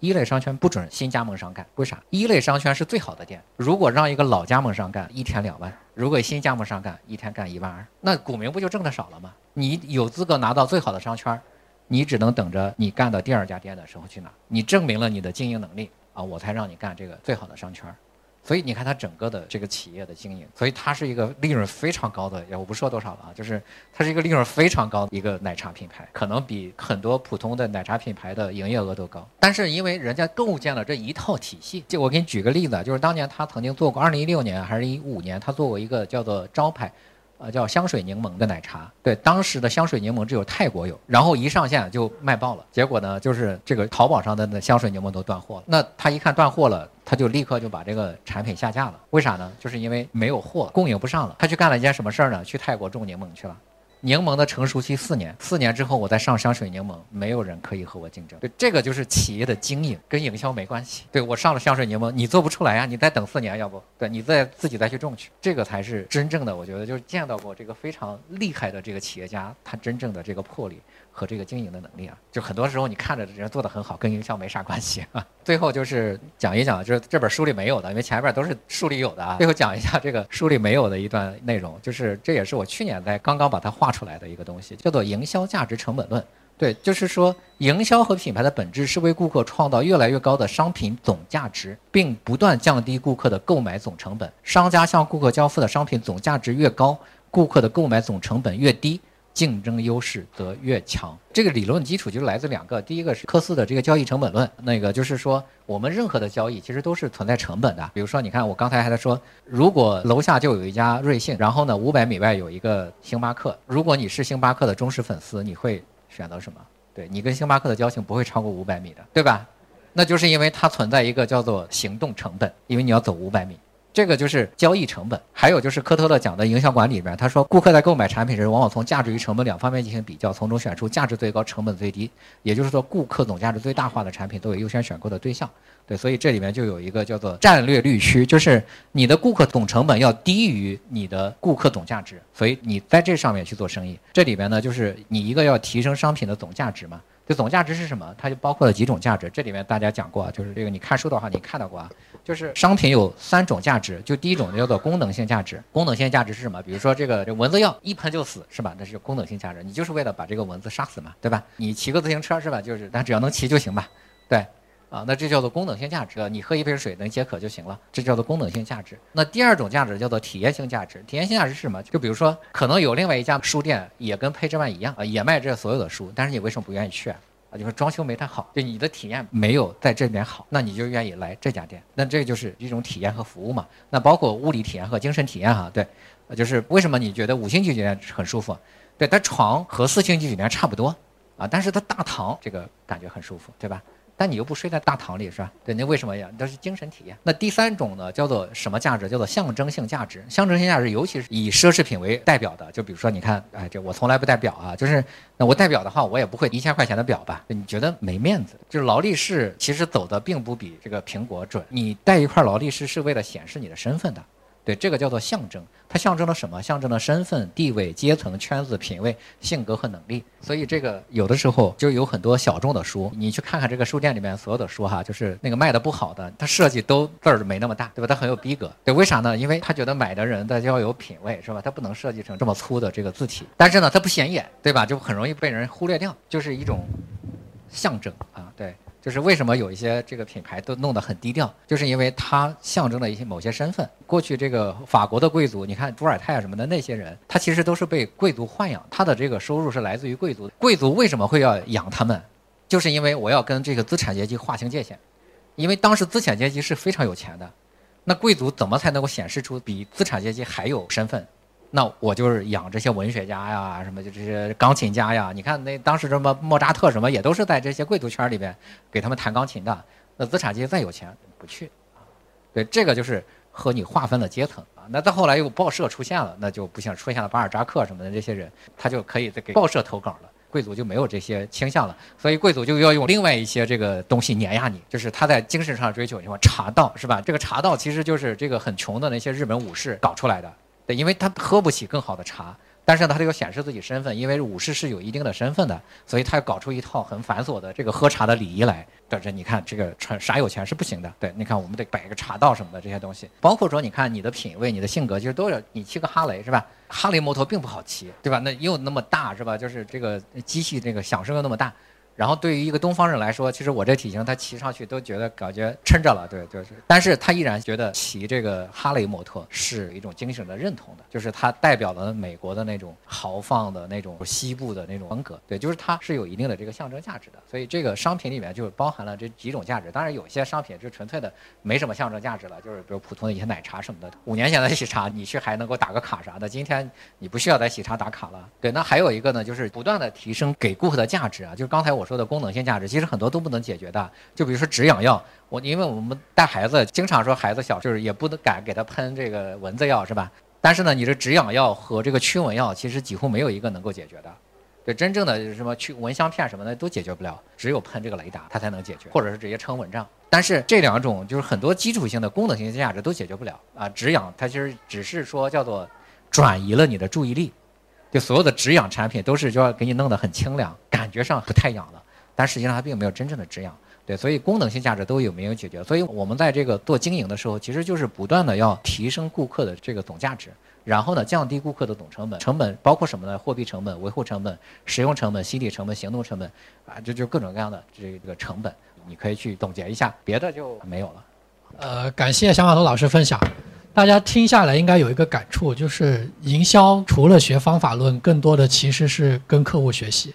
一类商圈不准新加盟商干，为啥？一类商圈是最好的店。如果让一个老加盟商干，一天两万；如果新加盟商干，一天干一万二，那股民不就挣的少了吗？你有资格拿到最好的商圈，你只能等着你干到第二家店的时候去拿。你证明了你的经营能力啊，我才让你干这个最好的商圈。所以你看它整个的这个企业的经营，所以它是一个利润非常高的，我不说多少了啊，就是它是一个利润非常高的一个奶茶品牌，可能比很多普通的奶茶品牌的营业额都高。但是因为人家构建了这一套体系，就我给你举个例子，就是当年他曾经做过，二零一六年还是一五年，他做过一个叫做招牌。呃，叫香水柠檬的奶茶，对，当时的香水柠檬只有泰国有，然后一上线就卖爆了。结果呢，就是这个淘宝上的那香水柠檬都断货了。那他一看断货了，他就立刻就把这个产品下架了。为啥呢？就是因为没有货，供应不上了。他去干了一件什么事儿呢？去泰国种柠檬去了。柠檬的成熟期四年，四年之后我再上香水柠檬，没有人可以和我竞争。对，这个就是企业的经营，跟营销没关系。对我上了香水柠檬，你做不出来呀，你再等四年，要不对，你再自己再去种去，这个才是真正的。我觉得就是见到过这个非常厉害的这个企业家，他真正的这个魄力。和这个经营的能力啊，就很多时候你看着人做的很好，跟营销没啥关系啊。(laughs) 最后就是讲一讲，就是这本书里没有的，因为前面都是书里有的啊。最后讲一下这个书里没有的一段内容，就是这也是我去年在刚刚把它画出来的一个东西，叫做营销价值成本论。对，就是说营销和品牌的本质是为顾客创造越来越高的商品总价值，并不断降低顾客的购买总成本。商家向顾客交付的商品总价值越高，顾客的购买总成本越低。竞争优势则越强。这个理论基础就是来自两个，第一个是科斯的这个交易成本论，那个就是说我们任何的交易其实都是存在成本的。比如说，你看我刚才还在说，如果楼下就有一家瑞幸，然后呢五百米外有一个星巴克，如果你是星巴克的忠实粉丝，你会选择什么？对你跟星巴克的交情不会超过五百米的，对吧？那就是因为它存在一个叫做行动成本，因为你要走五百米。这个就是交易成本，还有就是科特勒讲的营销管理里面，他说顾客在购买产品时，往往从价值与成本两方面进行比较，从中选出价值最高、成本最低。也就是说，顾客总价值最大化的产品都有优先选购的对象。对，所以这里面就有一个叫做战略绿区，就是你的顾客总成本要低于你的顾客总价值，所以你在这上面去做生意。这里边呢，就是你一个要提升商品的总价值嘛。就总价值是什么？它就包括了几种价值。这里面大家讲过，就是这个你看书的话，你看到过啊。就是商品有三种价值，就第一种叫做功能性价值。功能性价值是什么？比如说这个这蚊子药一喷就死，是吧？那是功能性价值，你就是为了把这个蚊子杀死嘛，对吧？你骑个自行车是吧？就是，但只要能骑就行吧，对。啊，那这叫做功能性价值。你喝一杯水能解渴就行了，这叫做功能性价值。那第二种价值叫做体验性价值。体验性价值是什么？就比如说，可能有另外一家书店也跟配置万一样啊，也卖这所有的书，但是你为什么不愿意去啊？啊，就是装修没太好，就你的体验没有在这边好，那你就愿意来这家店。那这就是一种体验和服务嘛。那包括物理体验和精神体验哈，对，就是为什么你觉得五星级酒店很舒服？对，它床和四星级酒店差不多啊，但是它大堂这个感觉很舒服，对吧？但你又不睡在大堂里是吧？对，那为什么呀？那是精神体验。那第三种呢，叫做什么价值？叫做象征性价值。象征性价值，尤其是以奢侈品为代表的，就比如说，你看，哎，这我从来不戴表啊，就是那我戴表的话，我也不会一千块钱的表吧？你觉得没面子？就是劳力士其实走的并不比这个苹果准。你戴一块劳力士是为了显示你的身份的。对，这个叫做象征，它象征了什么？象征了身份、地位、阶层、圈子、品味、性格和能力。所以这个有的时候就有很多小众的书，你去看看这个书店里面所有的书哈，就是那个卖的不好的，它设计都字儿没那么大，对吧？它很有逼格。对，为啥呢？因为他觉得买的人他就要有品位，是吧？他不能设计成这么粗的这个字体。但是呢，它不显眼，对吧？就很容易被人忽略掉，就是一种象征啊，对。就是为什么有一些这个品牌都弄得很低调，就是因为它象征了一些某些身份。过去这个法国的贵族，你看伏尔泰啊什么的那些人，他其实都是被贵族豢养，他的这个收入是来自于贵族。贵族为什么会要养他们？就是因为我要跟这个资产阶级划清界限，因为当时资产阶级是非常有钱的，那贵族怎么才能够显示出比资产阶级还有身份？那我就是养这些文学家呀，什么就这些钢琴家呀。你看那当时什么莫扎特什么，也都是在这些贵族圈里边给他们弹钢琴的。那资产阶级再有钱不去？对，这个就是和你划分了阶层啊。那再后来又报社出现了，那就不行，出现了巴尔扎克什么的这些人，他就可以再给报社投稿了。贵族就没有这些倾向了，所以贵族就要用另外一些这个东西碾压你，就是他在精神上追求，什么茶道是吧？这个茶道其实就是这个很穷的那些日本武士搞出来的，对，因为他喝不起更好的茶。但是呢，他就要显示自己身份，因为武士是有一定的身份的，所以他要搞出一套很繁琐的这个喝茶的礼仪来。对着你看，这个穿啥有钱是不行的。对，你看我们得摆个茶道什么的这些东西，包括说你看你的品味、你的性格，其实都是你骑个哈雷是吧？哈雷摩托并不好骑，对吧？那又那么大是吧？就是这个机器这个响声又那么大。然后对于一个东方人来说，其实我这体型，他骑上去都觉得感觉撑着了，对，就是。但是他依然觉得骑这个哈雷摩托是一种精神的认同的，就是它代表了美国的那种豪放的那种西部的那种风格，对，就是它是有一定的这个象征价值的。所以这个商品里面就包含了这几种价值。当然有些商品就纯粹的没什么象征价值了，就是比如普通的一些奶茶什么的。五年前的喜茶，你去还能够打个卡啥的，今天你不需要在喜茶打卡了。对，那还有一个呢，就是不断的提升给顾客的价值啊，就是刚才我说的功能性价值。其实很多都不能解决的，就比如说止痒药，我因为我们带孩子，经常说孩子小，就是也不能敢给他喷这个蚊子药，是吧？但是呢，你这止痒药和这个驱蚊药，其实几乎没有一个能够解决的。对，真正的什么驱蚊香片什么的都解决不了，只有喷这个雷达它才能解决，或者是直接撑蚊帐。但是这两种就是很多基础性的功能性价值都解决不了啊。止痒它其实只是说叫做转移了你的注意力，就所有的止痒产品都是就要给你弄得很清凉，感觉上不太痒了。但实际上它并没有真正的止痒，对，所以功能性价值都有没有解决？所以我们在这个做经营的时候，其实就是不断的要提升顾客的这个总价值，然后呢降低顾客的总成本。成本包括什么呢？货币成本、维护成本、使用成本、心理成本、行动成本，啊，这就各种各样的这个成本，你可以去总结一下，别的就没有了。呃，感谢小马东老师分享，大家听下来应该有一个感触，就是营销除了学方法论，更多的其实是跟客户学习。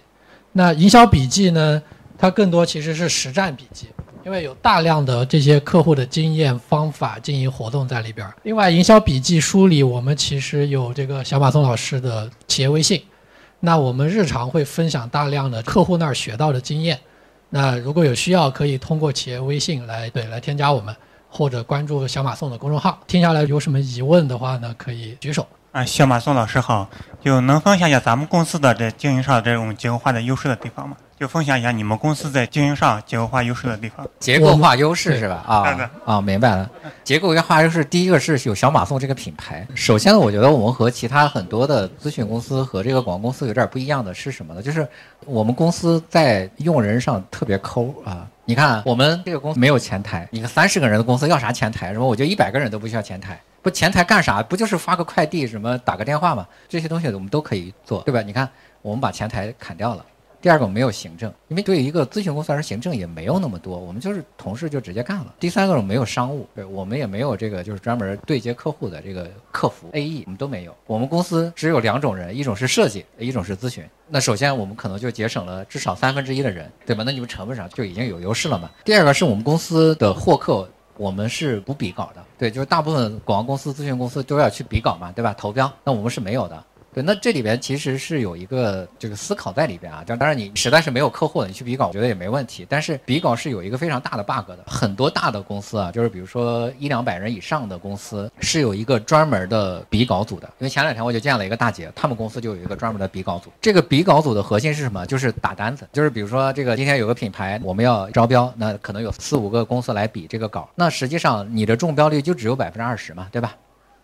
那营销笔记呢？它更多其实是实战笔记，因为有大量的这些客户的经验方法、经营活动在里边。另外，营销笔记书里我们其实有这个小马松老师的企业微信，那我们日常会分享大量的客户那儿学到的经验。那如果有需要，可以通过企业微信来对来添加我们，或者关注小马送的公众号。听下来有什么疑问的话呢，可以举手。啊，小马宋老师好，就能分享一下咱们公司的这经营上这种结构化的优势的地方吗？就分享一下你们公司在经营上结构化优势的地方。结构化优势是吧？啊啊，明白了。结构化优势，第一个是有小马宋这个品牌。首先呢，我觉得我们和其他很多的咨询公司和这个广告公司有点不一样的是什么呢？就是我们公司在用人上特别抠啊。你看，我们这个公司没有前台，你看三十个人的公司要啥前台？什么？我觉得一百个人都不需要前台。不前台干啥？不就是发个快递，什么打个电话吗？这些东西我们都可以做，对吧？你看，我们把前台砍掉了。第二个，我们没有行政，因为对于一个咨询公司来说，行政也没有那么多，我们就是同事就直接干了。第三个，我们没有商务，对我们也没有这个就是专门对接客户的这个客服 AE，我们都没有。我们公司只有两种人，一种是设计，一种是咨询。那首先我们可能就节省了至少三分之一的人，对吧？那你们成本上就已经有优势了嘛。第二个是我们公司的获客。我们是不比稿的，对，就是大部分广告公司、咨询公司都要去比稿嘛，对吧？投标，那我们是没有的。对，那这里边其实是有一个这个思考在里边啊。当然，你实在是没有客户的，你去比稿，我觉得也没问题。但是比稿是有一个非常大的 bug 的。很多大的公司啊，就是比如说一两百人以上的公司，是有一个专门的比稿组的。因为前两天我就见了一个大姐，他们公司就有一个专门的比稿组。这个比稿组的核心是什么？就是打单子。就是比如说这个今天有个品牌，我们要招标，那可能有四五个公司来比这个稿，那实际上你的中标率就只有百分之二十嘛，对吧？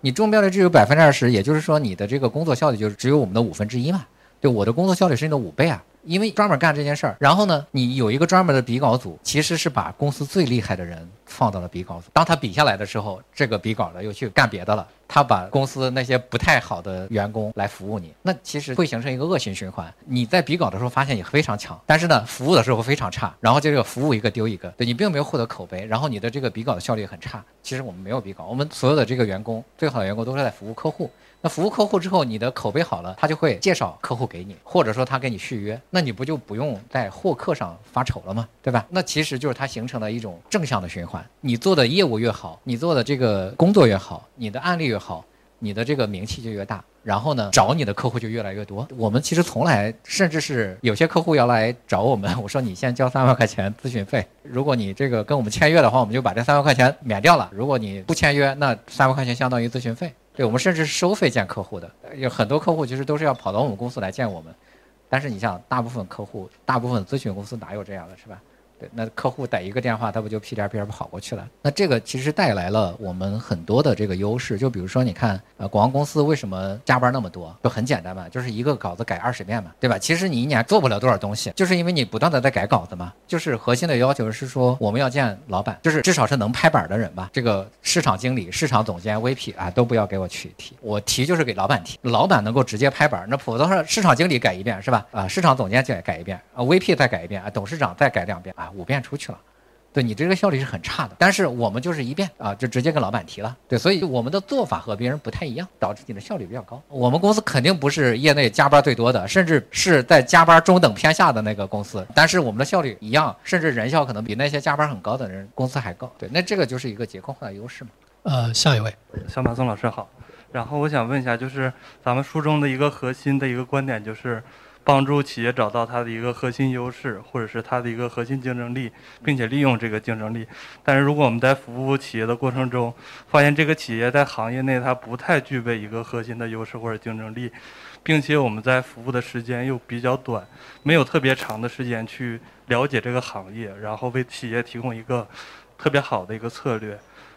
你中标率只有百分之二十，也就是说你的这个工作效率就是只有我们的五分之一嘛？对，我的工作效率是你的五倍啊。因为专门干这件事儿，然后呢，你有一个专门的比稿组，其实是把公司最厉害的人放到了比稿组。当他比下来的时候，这个比稿的又去干别的了，他把公司那些不太好的员工来服务你，那其实会形成一个恶性循环。你在比稿的时候发现你非常强，但是呢，服务的时候非常差，然后这个服务一个丢一个，对你并没有获得口碑，然后你的这个比稿的效率很差。其实我们没有比稿，我们所有的这个员工，最好的员工都是在服务客户。那服务客户之后，你的口碑好了，他就会介绍客户给你，或者说他给你续约，那你不就不用在获客上发愁了吗？对吧？那其实就是它形成了一种正向的循环。你做的业务越好，你做的这个工作越好，你的案例越好，你的这个名气就越大，然后呢，找你的客户就越来越多。我们其实从来，甚至是有些客户要来找我们，(laughs) 我说你先交三万块钱咨询费，如果你这个跟我们签约的话，我们就把这三万块钱免掉了。如果你不签约，那三万块钱相当于咨询费。对我们甚至是收费见客户的，有很多客户其实都是要跑到我们公司来见我们，但是你像大部分客户、大部分咨询公司哪有这样的，是吧？那客户打一个电话，他不就屁颠屁颠跑过去了？那这个其实带来了我们很多的这个优势。就比如说，你看，呃，广告公司为什么加班那么多？就很简单嘛，就是一个稿子改二十遍嘛，对吧？其实你一年做不了多少东西，就是因为你不断的在改稿子嘛。就是核心的要求是说，我们要见老板，就是至少是能拍板的人吧。这个市场经理、市场总监、VP 啊，都不要给我去提，我提就是给老板提，老板能够直接拍板。那普通，市场经理改一遍是吧？啊，市场总监再改一遍啊，VP 再改一遍啊，董事长再改两遍啊。五遍出去了，对你这个效率是很差的。但是我们就是一遍啊，就直接跟老板提了。对，所以我们的做法和别人不太一样，导致你的效率比较高。我们公司肯定不是业内加班最多的，甚至是在加班中等偏下的那个公司。但是我们的效率一样，甚至人效可能比那些加班很高的人公司还高。对，那这个就是一个结构化的优势嘛。呃，下一位，小马宋老师好。然后我想问一下，就是咱们书中的一个核心的一个观点就是。帮助企业找到它的一个核心优势，或者是它的一个核心竞争力，并且利用这个竞争力。但是如果我们在服务企业的过程中，发现这个企业在行业内它不太具备一个核心的优势或者竞争力，并且我们在服务的时间又比较短，没有特别长的时间去了解这个行业，然后为企业提供一个特别好的一个策略。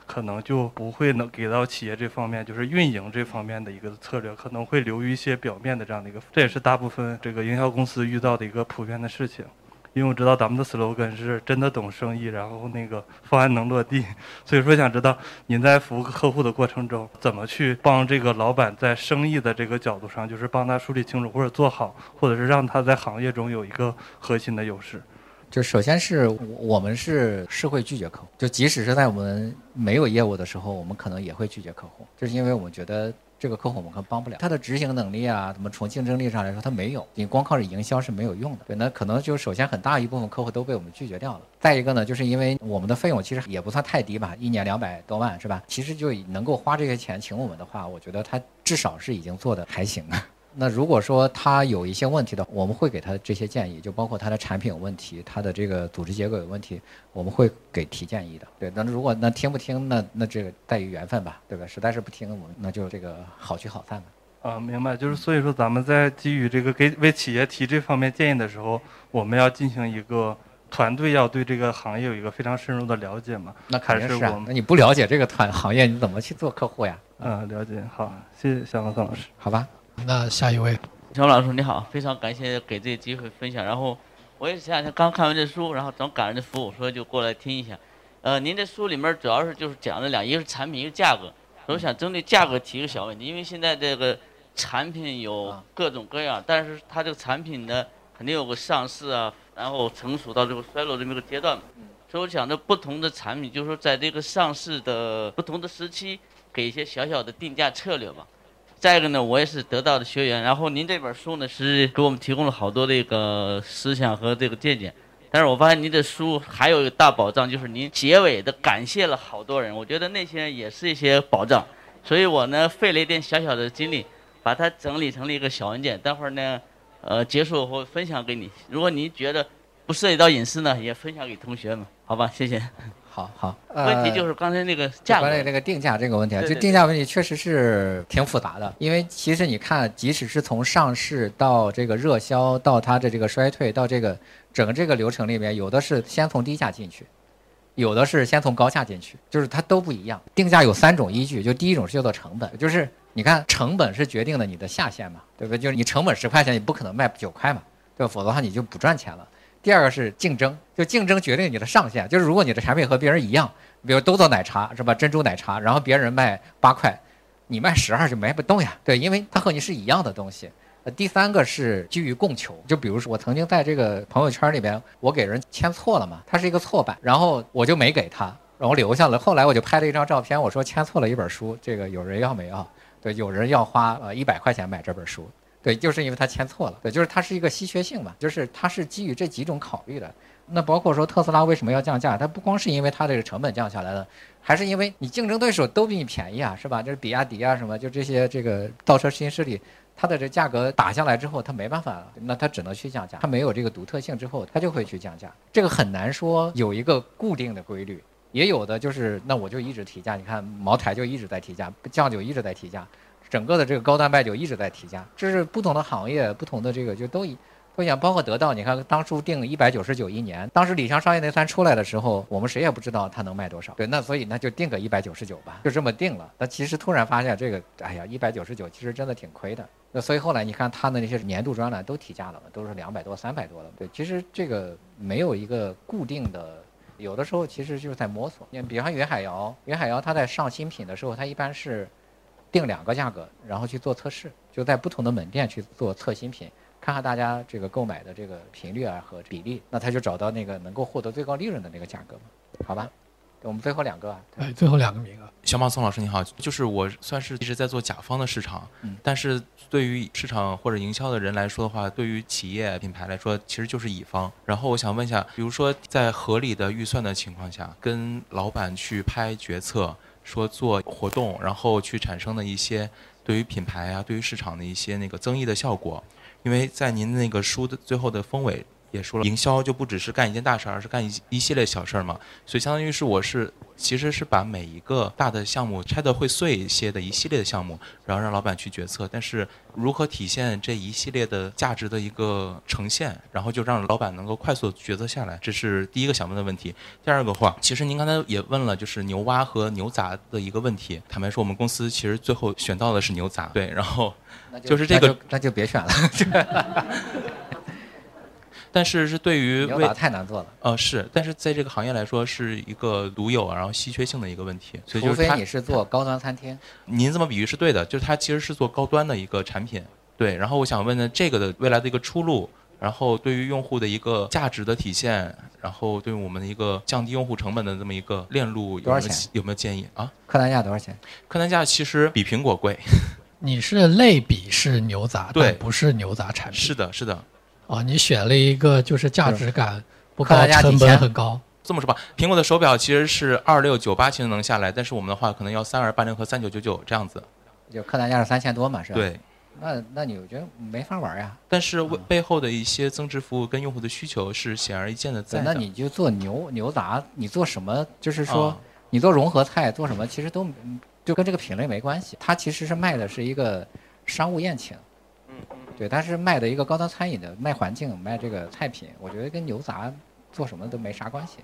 可能就不会能给到企业这方面，就是运营这方面的一个策略，可能会流于一些表面的这样的一个，这也是大部分这个营销公司遇到的一个普遍的事情。因为我知道咱们的 slogan 是真的懂生意，然后那个方案能落地，(laughs) 所以说想知道您在服务客户的过程中，怎么去帮这个老板在生意的这个角度上，就是帮他梳理清楚或者做好，或者是让他在行业中有一个核心的优势。就首先是我们是是会拒绝客户，就即使是在我们没有业务的时候，我们可能也会拒绝客户，就是因为我们觉得这个客户我们可能帮不了，他的执行能力啊，怎么从竞争力上来说他没有，你光靠着营销是没有用的。对，那可能就首先很大一部分客户都被我们拒绝掉了。再一个呢，就是因为我们的费用其实也不算太低吧，一年两百多万是吧？其实就能够花这些钱请我们的话，我觉得他至少是已经做的还行。那如果说他有一些问题的，我们会给他这些建议，就包括他的产品有问题，他的这个组织结构有问题，我们会给提建议的。对，那如果那听不听，那那这个在于缘分吧，对吧？实在是不听，我们那就这个好聚好散吧。啊，明白。就是所以说，咱们在基于这个给为企业提这方面建议的时候，我们要进行一个团队要对这个行业有一个非常深入的了解嘛？那肯定是啊。那你不了解这个团行业，你怎么去做客户呀？嗯，了解。好，谢谢小王宋老师。好吧。那下一位，小老师你好，非常感谢给这个机会分享。然后我也前两天刚看完这书，然后正赶上这服务，所以就过来听一下。呃，您这书里面主要是就是讲了两，一个是产品，一个价格。我想针对价格提一个小问题，因为现在这个产品有各种各样，但是它这个产品呢，肯定有个上市啊，然后成熟到这个衰落这么一个阶段。所以我想着不同的产品，就是说在这个上市的不同的时期，给一些小小的定价策略吧。再一个呢，我也是得到的学员。然后您这本书呢，是给我们提供了好多这个思想和这个见解。但是我发现您的书还有一个大宝藏，就是您结尾的感谢了好多人。我觉得那些人也是一些宝藏。所以我呢，费了一点小小的精力，把它整理成了一个小文件。待会儿呢，呃，结束后分享给你。如果您觉得不涉及到隐私呢，也分享给同学们，好吧？谢谢。好好，问题就是刚才那个价格，这个定价这个问题啊，就定价问题确实是挺复杂的。因为其实你看，即使是从上市到这个热销，到它的这个衰退，到这个整个这个流程里面，有的是先从低价进去，有的是先从高价进去，就是它都不一样。定价有三种依据，就第一种是叫做成本，就是你看成本是决定了你的下限嘛，对不对？就是你成本十块钱，你不可能卖九块嘛，对吧？否则的话你就不赚钱了。第二个是竞争，就竞争决定你的上限。就是如果你的产品和别人一样，比如都做奶茶是吧？珍珠奶茶，然后别人卖八块，你卖十二就卖不动呀。对，因为它和你是一样的东西。呃，第三个是基于供求，就比如说我曾经在这个朋友圈里边，我给人签错了嘛，它是一个错版，然后我就没给他，然后留下了。后来我就拍了一张照片，我说签错了一本书，这个有人要没要？对，有人要花呃一百块钱买这本书。对，就是因为它签错了。对，就是它是一个稀缺性嘛，就是它是基于这几种考虑的。那包括说特斯拉为什么要降价？它不光是因为它这个成本降下来了，还是因为你竞争对手都比你便宜啊，是吧？就是比亚迪啊什么，就这些这个造车新势力，它的这价格打下来之后，它没办法了，那它只能去降价。它没有这个独特性之后，它就会去降价。这个很难说有一个固定的规律，也有的就是那我就一直提价。你看茅台就一直在提价，酱酒一直在提价。整个的这个高端白酒一直在提价，这是不同的行业、不同的这个就都会想包括得到，你看当初定一百九十九一年，当时李湘商业内参出来的时候，我们谁也不知道它能卖多少。对，那所以那就定个一百九十九吧，就这么定了。那其实突然发现这个，哎呀，一百九十九其实真的挺亏的。那所以后来你看它的那些年度专栏都提价了嘛，都是两百多、三百多了。对，其实这个没有一个固定的，有的时候其实就是在摸索。你比方云海肴，云海肴它在上新品的时候，它一般是定两个价格，然后去做测试，就在不同的门店去做测新品。看看大家这个购买的这个频率啊和比例，那他就找到那个能够获得最高利润的那个价格嘛，好吧？我们最后两个啊，哎，最后两个名额。小马宋老师你好，就是我算是一直在做甲方的市场，嗯但是对于市场或者营销的人来说的话，对于企业品牌来说，其实就是乙方。然后我想问一下，比如说在合理的预算的情况下，跟老板去拍决策，说做活动，然后去产生的一些对于品牌啊，对于市场的一些那个增益的效果。因为在您那个书的最后的封尾也说了，营销就不只是干一件大事儿，而是干一一系列小事儿嘛。所以相当于是我是其实是把每一个大的项目拆得会碎一些的一系列的项目，然后让老板去决策。但是如何体现这一系列的价值的一个呈现，然后就让老板能够快速决策下来，这是第一个想问的问题。第二个话，其实您刚才也问了，就是牛蛙和牛杂的一个问题。坦白说，我们公司其实最后选到的是牛杂，对，然后就是这个那就那就别选了，(laughs) 但是是对于为牛杂太难做了。呃是，但是在这个行业来说是一个独有然后稀缺性的一个问题，所以就除非你是做高端餐厅，您这么比喻是对的，就是它其实是做高端的一个产品，对。然后我想问呢，这个的未来的一个出路，然后对于用户的一个价值的体现，然后对于我们的一个降低用户成本的这么一个链路，有没有多少钱有没有建议啊？客单价多少钱？客单价其实比苹果贵，(laughs) 你是类比是牛杂，对不是牛杂产品。是的，是的。哦，你选了一个就是价值感不高客单，价成几千本很高。这么说吧，苹果的手表其实是二六九八其实能下来，但是我们的话可能要三二八零和三九九九这样子。就客单价是三千多嘛，是吧？。对，那那你我觉得没法玩呀。但是为嗯背后的一些增值服务跟用户的需求是显而易见的在的。那你就做牛牛杂，你做什么？就是说啊，你做融合菜，做什么？其实都嗯就跟这个品类没关系。它其实是卖的是一个商务宴请。对，他是卖的一个高端餐饮的，卖环境，卖这个菜品，我觉得跟牛杂做什么都没啥关系。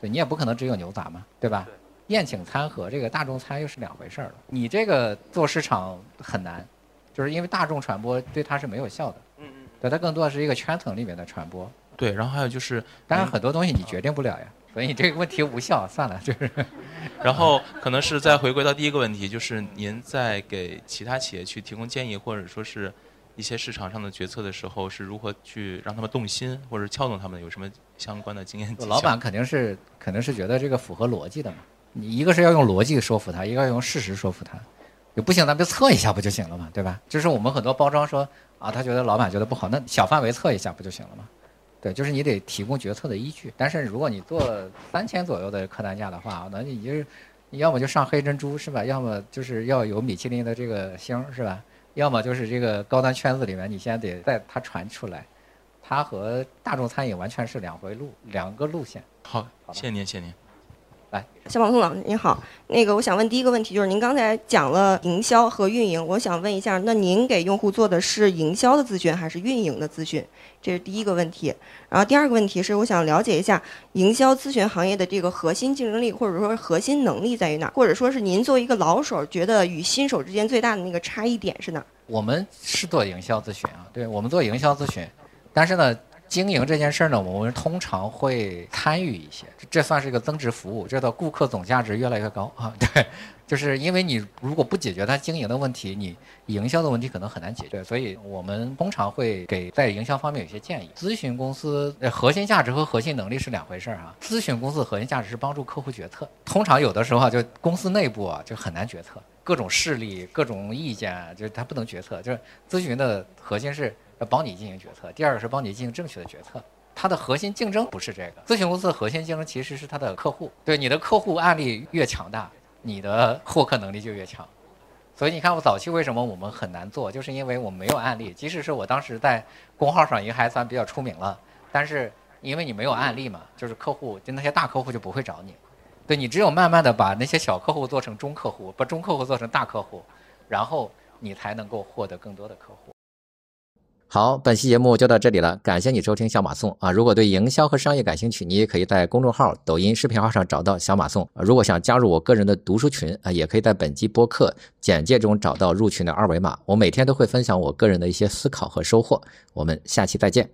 对你也不可能只有牛杂嘛，对吧？宴请餐和这个大众餐又是两回事儿了。你这个做市场很难，就是因为大众传播对它是没有效的。嗯嗯。对，它更多的是一个圈层里面的传播。对，然后还有就是，当然很多东西你决定不了呀，所以你这个问题无效，算了，就是。(laughs) 然后可能是再回归到第一个问题，就是您在给其他企业去提供建议，或者说是一些市场上的决策的时候，是如何去让他们动心，或者撬动他们，有什么相关的经验？老板肯定是肯定是觉得这个符合逻辑的嘛。你一个是要用逻辑说服他，一个要用事实说服他。也不行，咱们就测一下不就行了嘛，对吧？就是我们很多包装说啊，他觉得老板觉得不好，那小范围测一下不就行了嘛？对，就是你得提供决策的依据。但是如果你做三千左右的客单价的话，那你就是你要么就上黑珍珠是吧？要么就是要有米其林的这个星是吧？要么就是这个高端圈子里面，你先得带它传出来。它和大众餐饮完全是两回路，两个路线。好，谢谢您，谢谢您。来，小宝宋老师您好，那个我想问第一个问题就是您刚才讲了营销和运营，我想问一下，那您给用户做的是营销的咨询还是运营的咨询？这是第一个问题。然后第二个问题是，我想了解一下营销咨询行业的这个核心竞争力或者说核心能力在于哪，或者说是您作为一个老手，觉得与新手之间最大的那个差异点是哪？我们是做营销咨询啊，对我们做营销咨询，但是呢，经营这件事儿呢，我们通常会参与一些，这算是一个增值服务，这叫顾客总价值越来越高啊。(laughs) 对，就是因为你如果不解决它经营的问题，你营销的问题可能很难解决，所以我们通常会给在营销方面有些建议。咨询公司呃核心价值和核心能力是两回事儿啊。咨询公司核心价值是帮助客户决策，通常有的时候啊，就公司内部啊就很难决策。各种势力、各种意见，就是他不能决策。就是咨询的核心是要帮你进行决策，第二个是帮你进行正确的决策。它的核心竞争不是这个，咨询公司的核心竞争其实是它的客户。对你的客户案例越强大，你的获客能力就越强。所以你看，我早期为什么我们很难做，就是因为我们没有案例。即使是我当时在公号上也还算比较出名了，但是因为你没有案例嘛，就是客户就那些大客户就不会找你。对你只有慢慢的把那些小客户做成中客户，把中客户做成大客户，然后你才能够获得更多的客户。好，本期节目就到这里了，感谢你收听小马送啊！如果对营销和商业感兴趣，你也可以在公众号、抖音、视频号上找到小马送。如果想加入我个人的读书群啊，也可以在本期播客简介中找到入群的二维码。我每天都会分享我个人的一些思考和收获。我们下期再见。